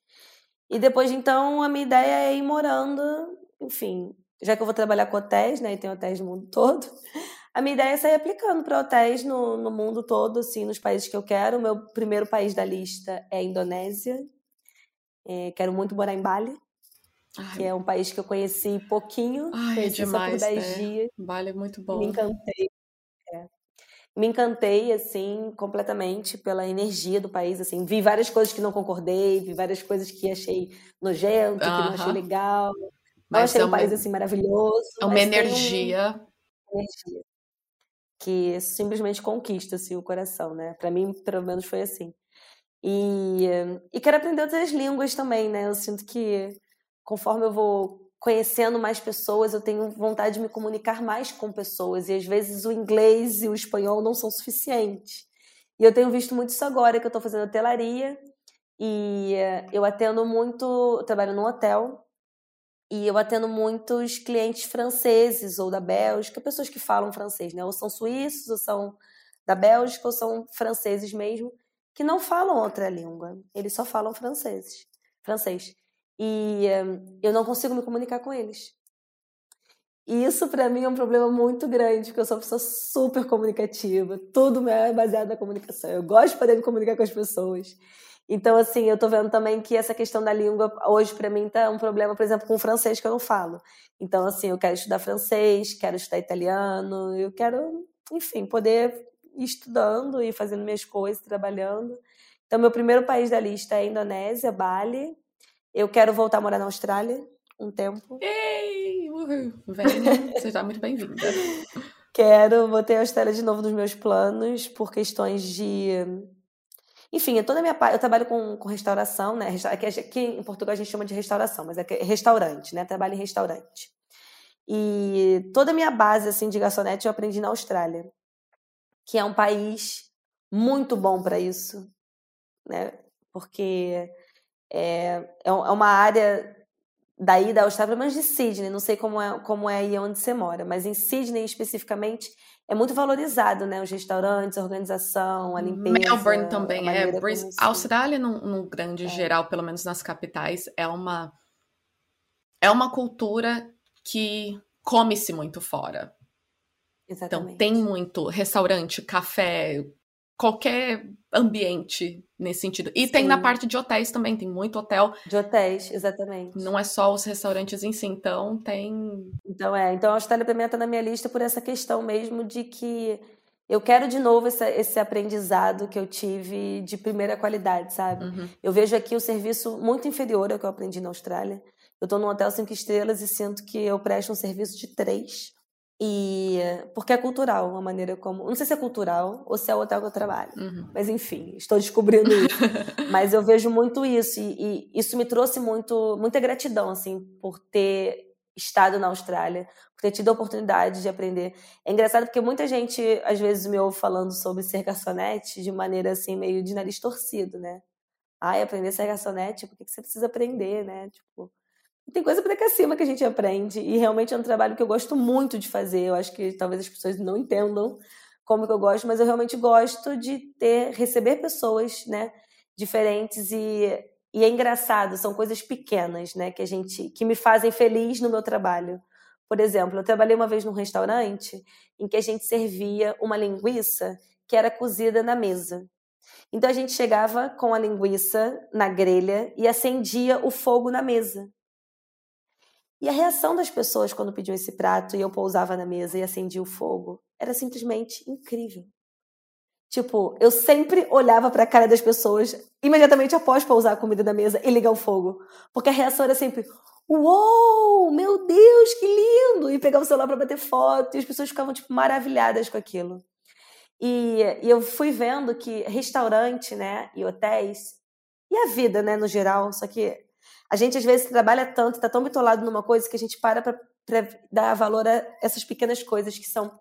E depois, então, a minha ideia é ir morando, enfim, já que eu vou trabalhar com hotéis, né? E tem hotéis no mundo todo. A minha ideia é sair aplicando para hotéis no, no mundo todo, assim, nos países que eu quero. O meu primeiro país da lista é a Indonésia. É, quero muito morar em Bali, Ai. que é um país que eu conheci pouquinho. Ai, é conheci é demais, só por 10 né? dias. Bali é muito bom. Me encantei me encantei assim completamente pela energia do país assim vi várias coisas que não concordei vi várias coisas que achei nojento que não achei legal mas não achei é um país assim maravilhoso é uma energia um... energia que simplesmente conquista assim, o coração né para mim pelo menos foi assim e, e quero aprender outras línguas também né eu sinto que conforme eu vou conhecendo mais pessoas, eu tenho vontade de me comunicar mais com pessoas. E às vezes o inglês e o espanhol não são suficientes. E eu tenho visto muito isso agora, que eu estou fazendo hotelaria. E eh, eu atendo muito, eu trabalho num hotel. E eu atendo muitos clientes franceses ou da Bélgica, pessoas que falam francês, né? Ou são suíços, ou são da Bélgica, ou são franceses mesmo, que não falam outra língua. Eles só falam franceses, francês e um, eu não consigo me comunicar com eles. E isso para mim é um problema muito grande, porque eu sou uma pessoa super comunicativa, tudo é baseado na comunicação. Eu gosto de poder me comunicar com as pessoas. Então, assim, eu tô vendo também que essa questão da língua hoje para mim tá um problema, por exemplo, com o francês que eu não falo. Então, assim, eu quero estudar francês, quero estudar italiano, eu quero, enfim, poder ir estudando e fazendo minhas coisas, trabalhando. Então, meu primeiro país da lista é a Indonésia, Bali, eu quero voltar a morar na Austrália um tempo. Ei! Uhul. Vem, seja muito bem-vinda. Quero, botei a Austrália de novo nos meus planos por questões de. Enfim, toda a minha eu trabalho com, com restauração, né? Aqui, aqui em Portugal a gente chama de restauração, mas é, é restaurante, né? Trabalho em restaurante. E toda a minha base assim de garçonete eu aprendi na Austrália, que é um país muito bom para isso, né? Porque é, é, é uma área daí da Austrália, menos de Sydney, não sei como é, como é aí onde você mora, mas em Sydney especificamente é muito valorizado, né? Os restaurantes, a organização, a limpeza. Melbourne também é. A Austrália, num, num grande é. geral, pelo menos nas capitais, é uma é uma cultura que come-se muito fora. Exatamente. Então tem muito restaurante, café, qualquer ambiente nesse sentido. E Sim. tem na parte de hotéis também, tem muito hotel. De hotéis, exatamente. Não é só os restaurantes em si, então tem. Então é, então a Austrália pra mim tá na minha lista por essa questão mesmo de que eu quero de novo esse, esse aprendizado que eu tive de primeira qualidade, sabe? Uhum. Eu vejo aqui o serviço muito inferior ao que eu aprendi na Austrália. Eu tô num hotel cinco estrelas e sinto que eu presto um serviço de três. E porque é cultural, a maneira como. Não sei se é cultural ou se é o hotel que eu trabalho. Uhum. Mas enfim, estou descobrindo isso. mas eu vejo muito isso. E, e, isso me trouxe muito, muita gratidão, assim, por ter estado na Austrália, por ter tido a oportunidade de aprender. É engraçado porque muita gente, às vezes, me ouve falando sobre ser garçonete de maneira assim, meio de nariz torcido, né? Ai, aprender a ser garçonete, por que você precisa aprender, né? Tipo, tem coisa para cá cima que a gente aprende. E realmente é um trabalho que eu gosto muito de fazer. Eu acho que talvez as pessoas não entendam como que eu gosto, mas eu realmente gosto de ter, receber pessoas, né, diferentes e, e é engraçado, são coisas pequenas, né, que a gente, que me fazem feliz no meu trabalho. Por exemplo, eu trabalhei uma vez num restaurante em que a gente servia uma linguiça que era cozida na mesa. Então a gente chegava com a linguiça na grelha e acendia o fogo na mesa. E a reação das pessoas quando pediam esse prato e eu pousava na mesa e acendia o fogo era simplesmente incrível. Tipo, eu sempre olhava para a cara das pessoas imediatamente após pousar a comida na mesa e ligar o fogo, porque a reação era sempre: "Uou, meu Deus, que lindo!" E pegava o celular para bater foto e as pessoas ficavam tipo maravilhadas com aquilo. E, e eu fui vendo que restaurante, né, e hotéis e a vida, né, no geral, só que a gente às vezes trabalha tanto, está tão bitolado numa coisa que a gente para para dar valor a essas pequenas coisas que são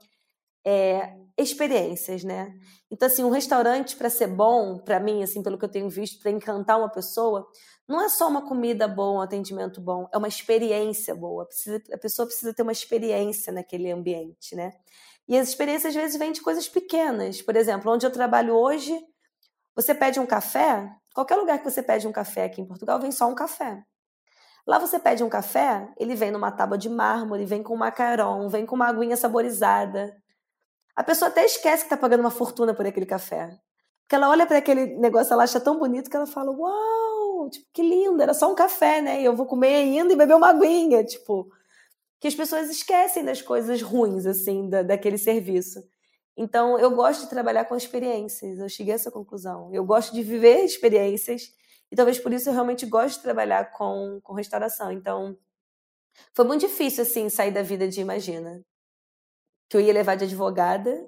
é, experiências, né? Então, assim, um restaurante para ser bom, para mim, assim, pelo que eu tenho visto, para encantar uma pessoa, não é só uma comida boa, um atendimento bom, é uma experiência boa. Precisa, a pessoa precisa ter uma experiência naquele ambiente, né? E as experiências às vezes vêm de coisas pequenas. Por exemplo, onde eu trabalho hoje, você pede um café, qualquer lugar que você pede um café aqui em Portugal, vem só um café. Lá você pede um café, ele vem numa tábua de mármore, vem com macarrão, vem com uma aguinha saborizada. A pessoa até esquece que está pagando uma fortuna por aquele café. Porque ela olha para aquele negócio, ela acha tão bonito que ela fala: Uau, tipo, que lindo, era só um café, né? E eu vou comer ainda e beber uma aguinha. Tipo, que as pessoas esquecem das coisas ruins, assim, da, daquele serviço. Então, eu gosto de trabalhar com experiências, eu cheguei a essa conclusão. Eu gosto de viver experiências e talvez por isso eu realmente gosto de trabalhar com, com restauração. Então, foi muito difícil, assim, sair da vida de Imagina. Que eu ia levar de advogada,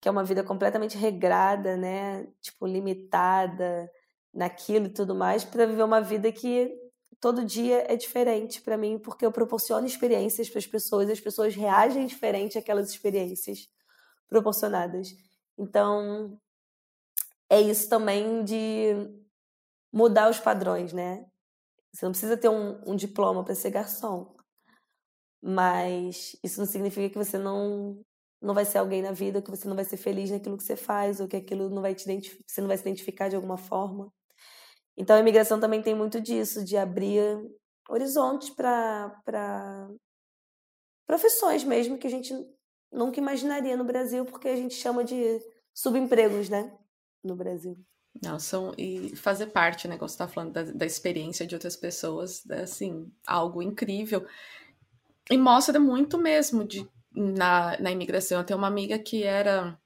que é uma vida completamente regrada, né? Tipo, limitada naquilo e tudo mais, para viver uma vida que todo dia é diferente para mim, porque eu proporciono experiências para as pessoas e as pessoas reagem diferente àquelas experiências proporcionadas. Então, é isso também de mudar os padrões, né? Você não precisa ter um, um diploma para ser garçom, mas isso não significa que você não não vai ser alguém na vida, que você não vai ser feliz naquilo que você faz, ou que aquilo não vai te você não vai se identificar de alguma forma. Então a imigração também tem muito disso, de abrir horizontes para profissões mesmo que a gente nunca imaginaria no Brasil, porque a gente chama de subempregos, né? No Brasil. Não, são. E fazer parte, né? Como você tá falando da, da experiência de outras pessoas, é, assim, algo incrível. E mostra muito mesmo de, na, na imigração. Eu tenho uma amiga que era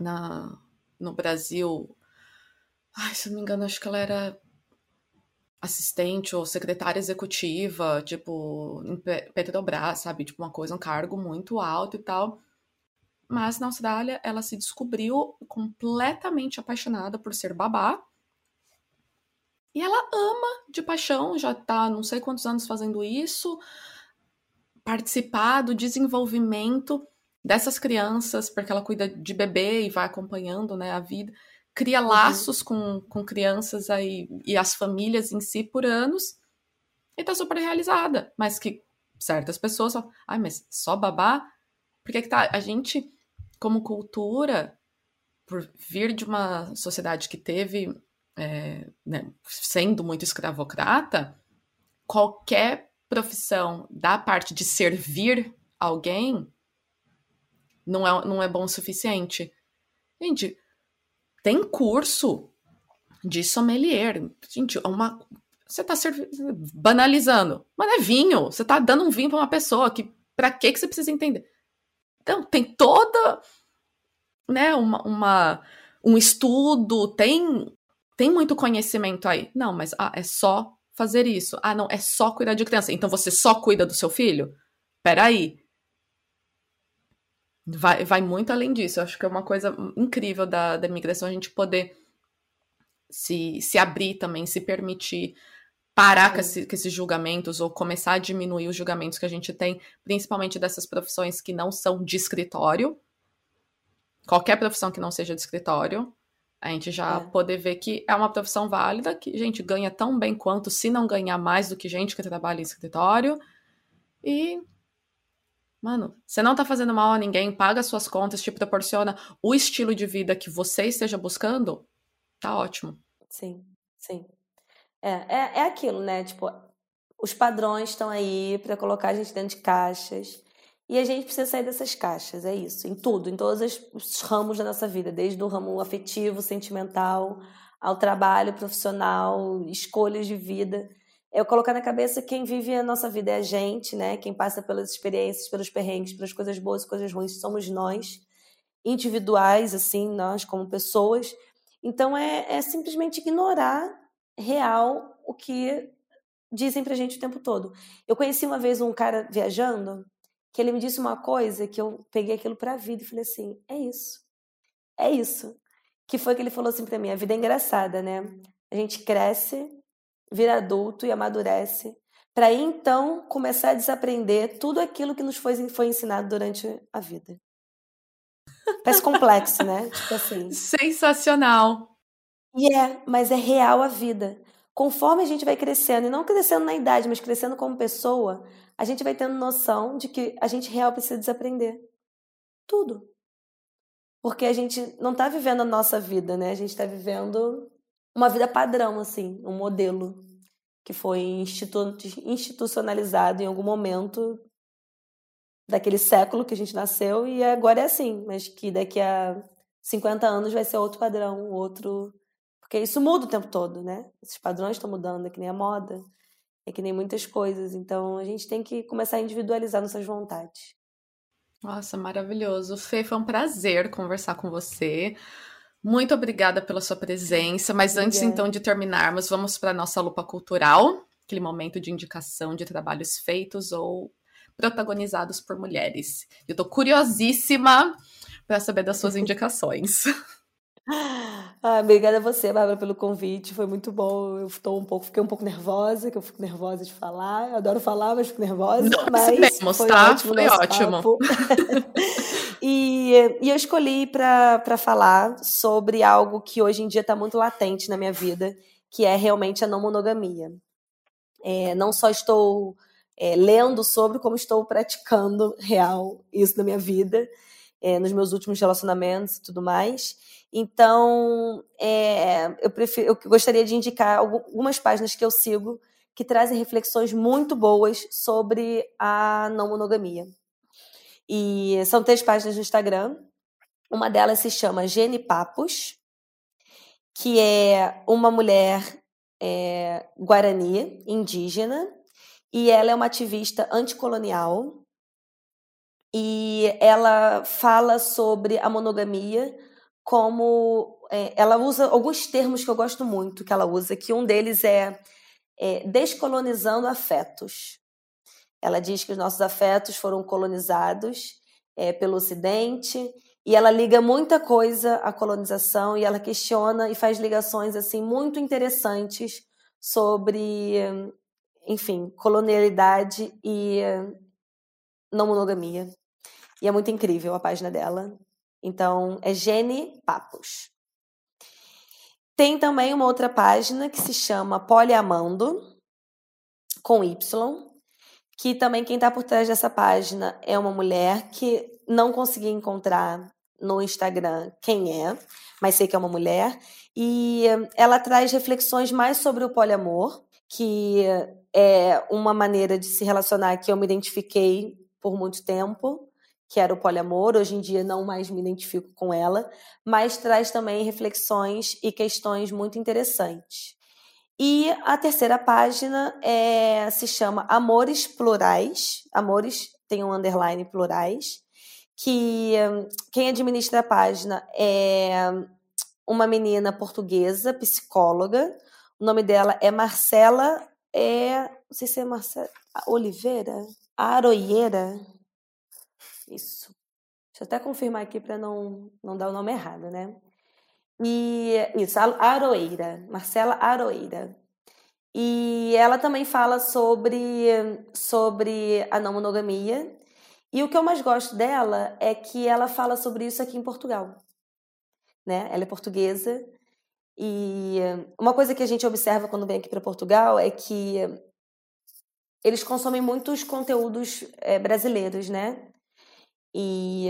na, no Brasil. Ai, se eu não me engano, acho que ela era assistente ou secretária executiva, tipo, em Petrobras, sabe? Tipo, uma coisa, um cargo muito alto e tal. Mas na Austrália, ela se descobriu completamente apaixonada por ser babá. E ela ama de paixão, já tá não sei quantos anos fazendo isso, participar do desenvolvimento dessas crianças, porque ela cuida de bebê e vai acompanhando, né, a vida cria uhum. laços com, com crianças aí e as famílias em si por anos e tá super realizada. Mas que certas pessoas falam, ai, mas só babá? Por que, que tá? A gente, como cultura, por vir de uma sociedade que teve, é, né, sendo muito escravocrata, qualquer profissão da parte de servir alguém não é, não é bom o suficiente. Gente, tem curso de sommelier. Gente, uma, você tá servindo, banalizando. Mas é vinho. Você tá dando um vinho para uma pessoa que para que que você precisa entender? Então, tem toda né, uma, uma um estudo, tem tem muito conhecimento aí. Não, mas ah, é só fazer isso. Ah, não, é só cuidar de criança. Então você só cuida do seu filho? Peraí. Vai, vai muito além disso. Eu acho que é uma coisa incrível da, da imigração a gente poder se, se abrir também, se permitir parar com, esse, com, esses julgamentos ou começar a diminuir os julgamentos que a gente tem, principalmente dessas profissões que não são de escritório. Qualquer profissão que não seja de escritório. A gente já é. poder ver que é uma profissão válida, que gente ganha tão bem quanto, se não ganhar mais do que gente que trabalha em escritório. E, mano, você não tá fazendo mal a ninguém, paga suas contas, te proporciona o estilo de vida que você esteja buscando, tá ótimo. Sim, sim. É, é, é aquilo, né? Tipo, os padrões estão aí para colocar a gente dentro de caixas. E a gente precisa sair dessas caixas, é isso, em tudo, em todos os ramos da nossa vida, desde o ramo afetivo, sentimental, ao trabalho profissional, escolhas de vida. Eu colocar na cabeça quem vive a nossa vida é a gente, né? Quem passa pelas experiências, pelos perrengues, pelas coisas boas e coisas ruins, somos nós, individuais, assim, nós como pessoas. Então é, é simplesmente ignorar real o que dizem pra gente o tempo todo. Eu conheci uma vez um cara viajando que ele me disse uma coisa que eu peguei aquilo para a vida e falei assim: é isso. É isso. Que foi que ele falou assim para mim: a vida é engraçada, né? A gente cresce, vira adulto e amadurece, para então começar a desaprender tudo aquilo que nos foi, foi ensinado durante a vida. Parece complexo, né? Tipo assim. Sensacional. E é, mas é real a vida. Conforme a gente vai crescendo, e não crescendo na idade, mas crescendo como pessoa, a gente vai tendo noção de que a gente real precisa desaprender. Tudo. Porque a gente não está vivendo a nossa vida, né? A gente está vivendo uma vida padrão, assim, um modelo que foi institu institucionalizado em algum momento daquele século que a gente nasceu e agora é assim, mas que daqui a 50 anos vai ser outro padrão, outro. Porque isso muda o tempo todo, né? Esses padrões estão mudando, é que nem a moda. É que nem muitas coisas. Então a gente tem que começar a individualizar nossas vontades. Nossa, maravilhoso. Fê, foi um prazer conversar com você. Muito obrigada pela sua presença. Mas obrigada. antes então de terminarmos, vamos para a nossa lupa cultural, aquele momento de indicação de trabalhos feitos ou protagonizados por mulheres. Eu estou curiosíssima para saber das suas indicações. Ah, obrigada a você, Bárbara, pelo convite. Foi muito bom. Eu estou um pouco, fiquei um pouco nervosa, que eu fico nervosa de falar. Eu adoro falar, mas fico nervosa. Não mas foi tá? Ótimo foi ótimo. e, e eu escolhi para falar sobre algo que hoje em dia está muito latente na minha vida, que é realmente a não monogamia. É, não só estou é, lendo sobre, como estou praticando real isso na minha vida, é, nos meus últimos relacionamentos e tudo mais. Então, é, eu, prefiro, eu gostaria de indicar algumas páginas que eu sigo que trazem reflexões muito boas sobre a não monogamia. E são três páginas no Instagram. Uma delas se chama Gene Papos, que é uma mulher é, guarani, indígena, e ela é uma ativista anticolonial. E ela fala sobre a monogamia como é, ela usa alguns termos que eu gosto muito que ela usa, que um deles é, é descolonizando afetos. Ela diz que os nossos afetos foram colonizados é, pelo Ocidente e ela liga muita coisa à colonização e ela questiona e faz ligações assim muito interessantes sobre, enfim, colonialidade e não monogamia. E é muito incrível a página dela. Então, é Gene Papos. Tem também uma outra página que se chama Poliamando, com Y, que também quem está por trás dessa página é uma mulher que não consegui encontrar no Instagram quem é, mas sei que é uma mulher. E ela traz reflexões mais sobre o poliamor, que é uma maneira de se relacionar que eu me identifiquei por muito tempo, que era o poliamor. Hoje em dia não mais me identifico com ela, mas traz também reflexões e questões muito interessantes. E a terceira página é, se chama Amores Plurais. Amores tem um underline plurais. Que quem administra a página é uma menina portuguesa, psicóloga. O nome dela é Marcela. É, não sei se é Marcela Oliveira? Aroieira? Isso. Deixa eu até confirmar aqui para não, não dar o nome errado, né? E isso, Aroeira, Marcela Aroeira. E ela também fala sobre, sobre a não monogamia. E o que eu mais gosto dela é que ela fala sobre isso aqui em Portugal. Né? Ela é portuguesa. E uma coisa que a gente observa quando vem aqui para Portugal é que eles consomem muitos conteúdos é, brasileiros, né? E,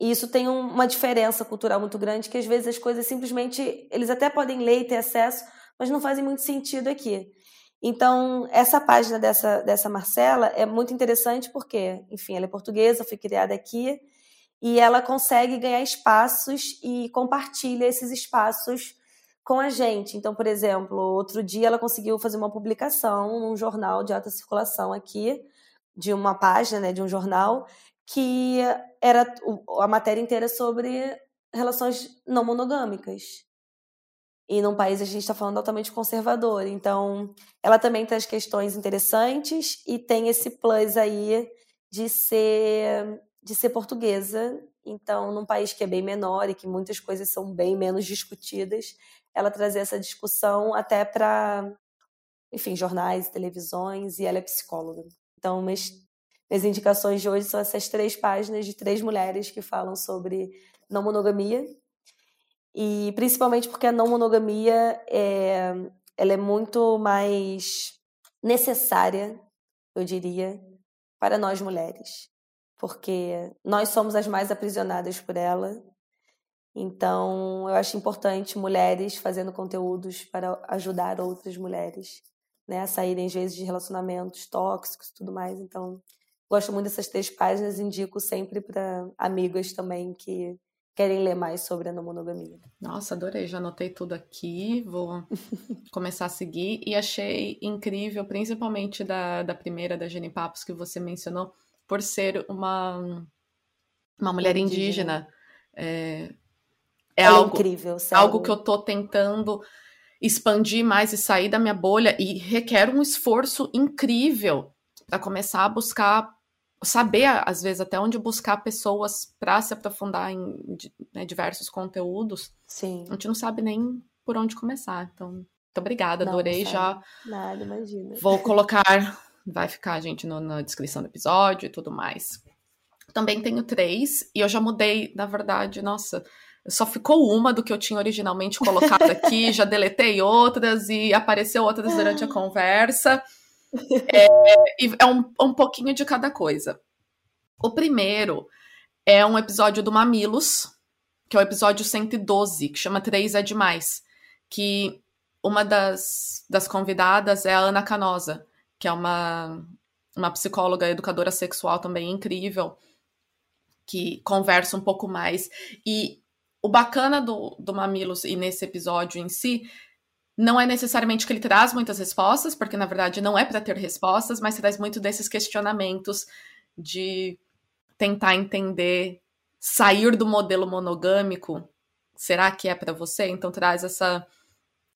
e isso tem um, uma diferença cultural muito grande, que às vezes as coisas simplesmente, eles até podem ler e ter acesso, mas não fazem muito sentido aqui. Então, essa página dessa, dessa Marcela é muito interessante porque, enfim, ela é portuguesa, foi criada aqui, e ela consegue ganhar espaços e compartilha esses espaços com a gente. Então, por exemplo, outro dia ela conseguiu fazer uma publicação num jornal de alta circulação aqui, de uma página, né, de um jornal, que era a matéria inteira sobre relações não monogâmicas. E num país a gente está falando altamente conservador. Então, ela também traz questões interessantes e tem esse plus aí de ser de ser portuguesa. Então, num país que é bem menor e que muitas coisas são bem menos discutidas, ela trazer essa discussão até para, enfim, jornais, televisões, e ela é psicóloga. Então, as indicações de hoje são essas três páginas de três mulheres que falam sobre não monogamia. E principalmente porque a não monogamia é, ela é muito mais necessária, eu diria, para nós mulheres. Porque nós somos as mais aprisionadas por ela. Então, eu acho importante mulheres fazendo conteúdos para ajudar outras mulheres né, a saírem, às vezes, de relacionamentos tóxicos tudo mais. Então, Gosto muito dessas três páginas, indico sempre para amigas também que querem ler mais sobre a não monogamia. Nossa, adorei, já anotei tudo aqui, vou começar a seguir e achei incrível, principalmente da, da primeira, da Jenny Papos, que você mencionou, por ser uma, uma mulher indígena. indígena. É, é algo, incrível, sério. algo que eu tô tentando expandir mais e sair da minha bolha e requer um esforço incrível para começar a buscar saber, às vezes, até onde buscar pessoas para se aprofundar em né, diversos conteúdos. Sim. A gente não sabe nem por onde começar. Então, muito obrigada, não, adorei já. Nada, imagina. Vou colocar, vai ficar, gente, no, na descrição do episódio e tudo mais. Também tenho três, e eu já mudei, na verdade, nossa, só ficou uma do que eu tinha originalmente colocado aqui, já deletei outras e apareceu outras durante a conversa. É, é um, um pouquinho de cada coisa. O primeiro é um episódio do Mamilos, que é o episódio 112, que chama Três é Demais. Que uma das, das convidadas é a Ana Canosa, que é uma, uma psicóloga educadora sexual também incrível, que conversa um pouco mais. E o bacana do, do Mamilos e nesse episódio em si não é necessariamente que ele traz muitas respostas, porque na verdade não é para ter respostas, mas traz muito desses questionamentos de tentar entender, sair do modelo monogâmico. Será que é para você? Então traz essa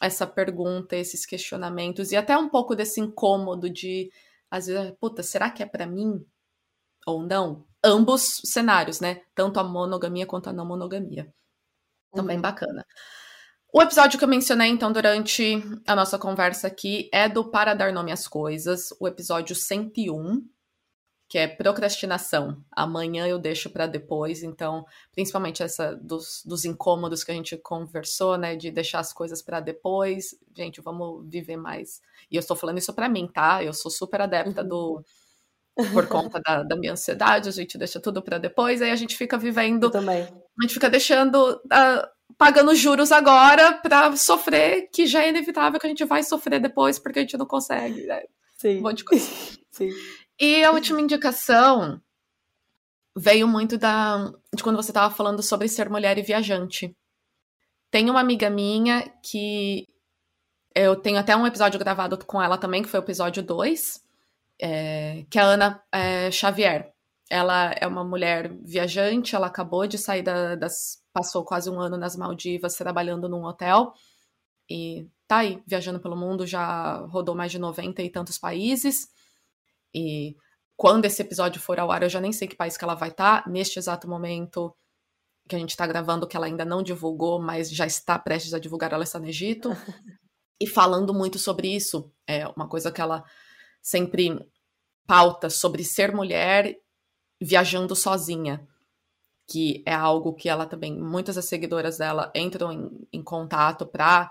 essa pergunta, esses questionamentos e até um pouco desse incômodo de às vezes, puta, será que é para mim ou não? Ambos cenários, né? Tanto a monogamia quanto a não monogamia. Também uhum. bacana. O episódio que eu mencionei, então, durante a nossa conversa aqui é do Para Dar Nome às Coisas, o episódio 101, que é procrastinação. Amanhã eu deixo para depois, então, principalmente essa dos, dos incômodos que a gente conversou, né, de deixar as coisas para depois. Gente, vamos viver mais. E eu estou falando isso para mim, tá? Eu sou super adepta do uhum. Por conta da, da, minha ansiedade, a gente deixa tudo para depois, aí a gente fica vivendo. Eu também. A gente fica deixando. Uh, pagando juros agora para sofrer, que já é inevitável que a gente vai sofrer depois, porque a gente não consegue. Né? Sim. Um monte de coisa. Sim. E a última indicação veio muito da de quando você estava falando sobre ser mulher e viajante. Tem uma amiga minha que eu tenho até um episódio gravado com ela também, que foi o episódio 2, é, que é a Ana é, Xavier. Ela é uma mulher viajante, ela acabou de sair da, das. passou quase um ano nas Maldivas trabalhando num hotel e tá aí viajando pelo mundo, já rodou mais de 90 e tantos países. E quando esse episódio for ao ar, eu já nem sei que país que ela vai estar. Tá. Neste exato momento que a gente está gravando, que ela ainda não divulgou, mas já está prestes a divulgar, ela está no Egito. e falando muito sobre isso. É uma coisa que ela sempre pauta sobre ser mulher viajando sozinha, que é algo que ela também, muitas das seguidoras dela entram em, em contato para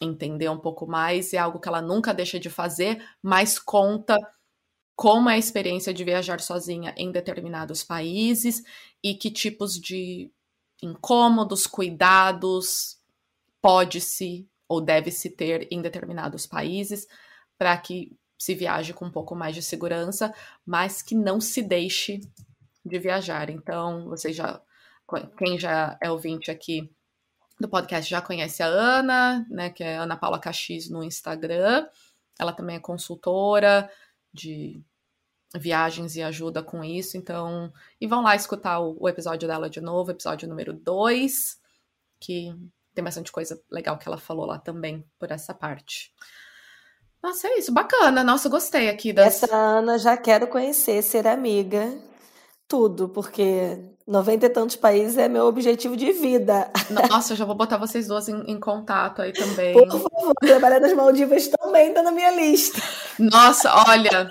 entender um pouco mais, e é algo que ela nunca deixa de fazer, mas conta como é a experiência de viajar sozinha em determinados países e que tipos de incômodos, cuidados pode-se ou deve-se ter em determinados países para que se viaje com um pouco mais de segurança, mas que não se deixe de viajar. Então, vocês já, quem já é ouvinte aqui do podcast já conhece a Ana, né, que é Ana Paula Caxis no Instagram. Ela também é consultora de viagens e ajuda com isso. Então, e vão lá escutar o, o episódio dela de novo, episódio número 2, que tem bastante coisa legal que ela falou lá também por essa parte. Nossa, é isso, bacana. Nossa, gostei aqui das. Essa Ana já quero conhecer, ser amiga, tudo, porque 90 e tantos países é meu objetivo de vida. Nossa, eu já vou botar vocês duas em, em contato aí também. Por favor, trabalhar nas Maldivas também tá na minha lista. Nossa, olha,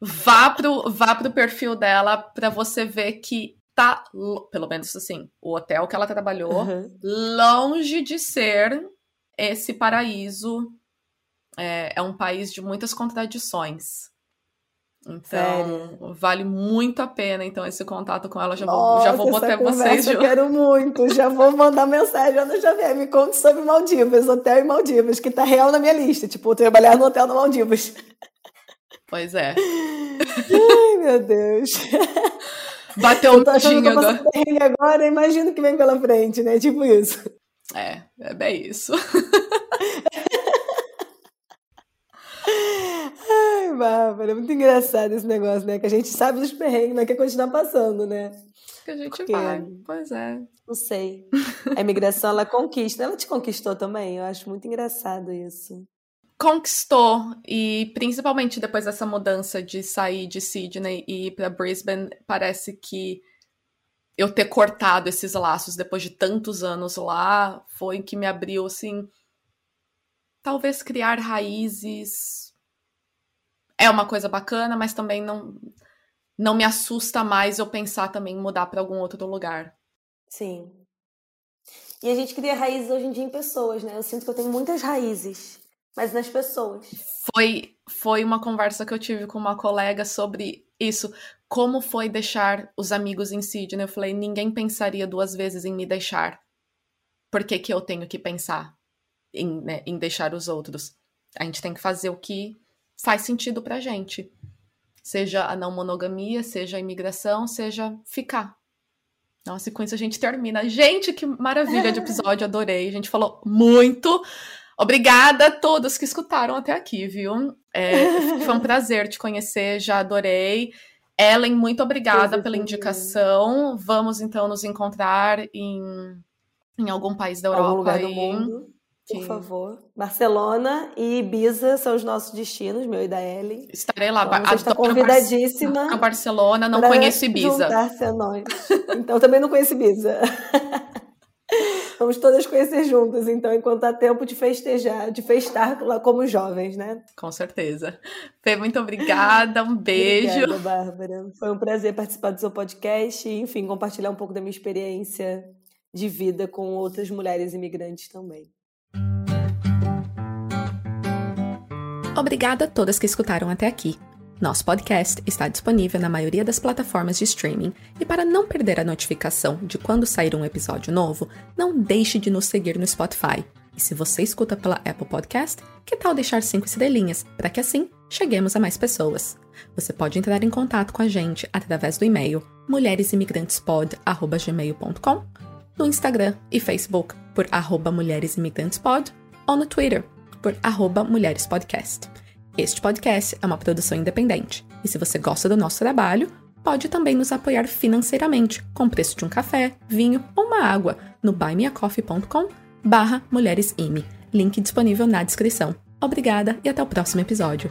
vá pro, vá pro perfil dela para você ver que tá, pelo menos assim, o hotel que ela trabalhou, uhum. longe de ser esse paraíso. É, é, um país de muitas contradições. Então, Sério? vale muito a pena, então, esse contato com ela. Já Nossa, vou, já vou botar vocês. Eu quero muito. Já vou mandar mensagem. Ana Xavier, me conte sobre Maldivas, hotel em Maldivas, que tá real na minha lista. Tipo, trabalhar no hotel no Maldivas. Pois é. Ai, meu Deus. Bateu um tadinho agora. agora, imagina o que vem pela frente, né? Tipo isso. É, é bem isso. Bárbara, é muito engraçado esse negócio, né? Que a gente sabe dos perrengues, mas quer continuar passando, né? Que a gente Porque, vai, pois é. Não sei. A imigração, ela conquista. Ela te conquistou também? Eu acho muito engraçado isso conquistou e principalmente depois dessa mudança de sair de Sydney e ir para Brisbane, parece que eu ter cortado esses laços depois de tantos anos lá foi que me abriu assim talvez criar raízes é uma coisa bacana, mas também não não me assusta mais eu pensar também em mudar para algum outro lugar. Sim. E a gente cria raízes hoje em dia em pessoas, né? Eu sinto que eu tenho muitas raízes mas nas pessoas. Foi, foi uma conversa que eu tive com uma colega sobre isso. Como foi deixar os amigos em Sydney? Eu falei, ninguém pensaria duas vezes em me deixar. Por que, que eu tenho que pensar em, né, em deixar os outros? A gente tem que fazer o que faz sentido pra gente. Seja a não monogamia, seja a imigração, seja ficar. Nossa, e com isso a gente termina. Gente, que maravilha de episódio, adorei. A gente falou muito. Obrigada a todos que escutaram até aqui, viu? É, foi um prazer te conhecer, já adorei. Ellen, muito obrigada pela indicação. Vamos então nos encontrar em, em algum país da Europa. Algum lugar aí. do mundo, por favor. Barcelona e Ibiza são os nossos destinos, meu e da Ellen. Estarei lá. Então, você está convidadíssima. Para Barcelona, não conheço Ibiza. A nós. Então também não conheço Ibiza. Vamos todas conhecer juntas, então, enquanto há tempo de festejar, de festar como jovens, né? Com certeza. Fê, muito obrigada, um beijo. Obrigada, Bárbara. Foi um prazer participar do seu podcast e, enfim, compartilhar um pouco da minha experiência de vida com outras mulheres imigrantes também. Obrigada a todas que escutaram até aqui. Nosso podcast está disponível na maioria das plataformas de streaming e para não perder a notificação de quando sair um episódio novo, não deixe de nos seguir no Spotify. E se você escuta pela Apple Podcast, que tal deixar cinco estrelinhas para que assim cheguemos a mais pessoas? Você pode entrar em contato com a gente através do e-mail mulheresimigrantespod@gmail.com, no Instagram e Facebook por arroba mulheresimigrantespod ou no Twitter por arroba mulherespodcast. Este podcast é uma produção independente e se você gosta do nosso trabalho, pode também nos apoiar financeiramente com o preço de um café, vinho ou uma água no buymeacoffee.com barra mulheresime. Link disponível na descrição. Obrigada e até o próximo episódio.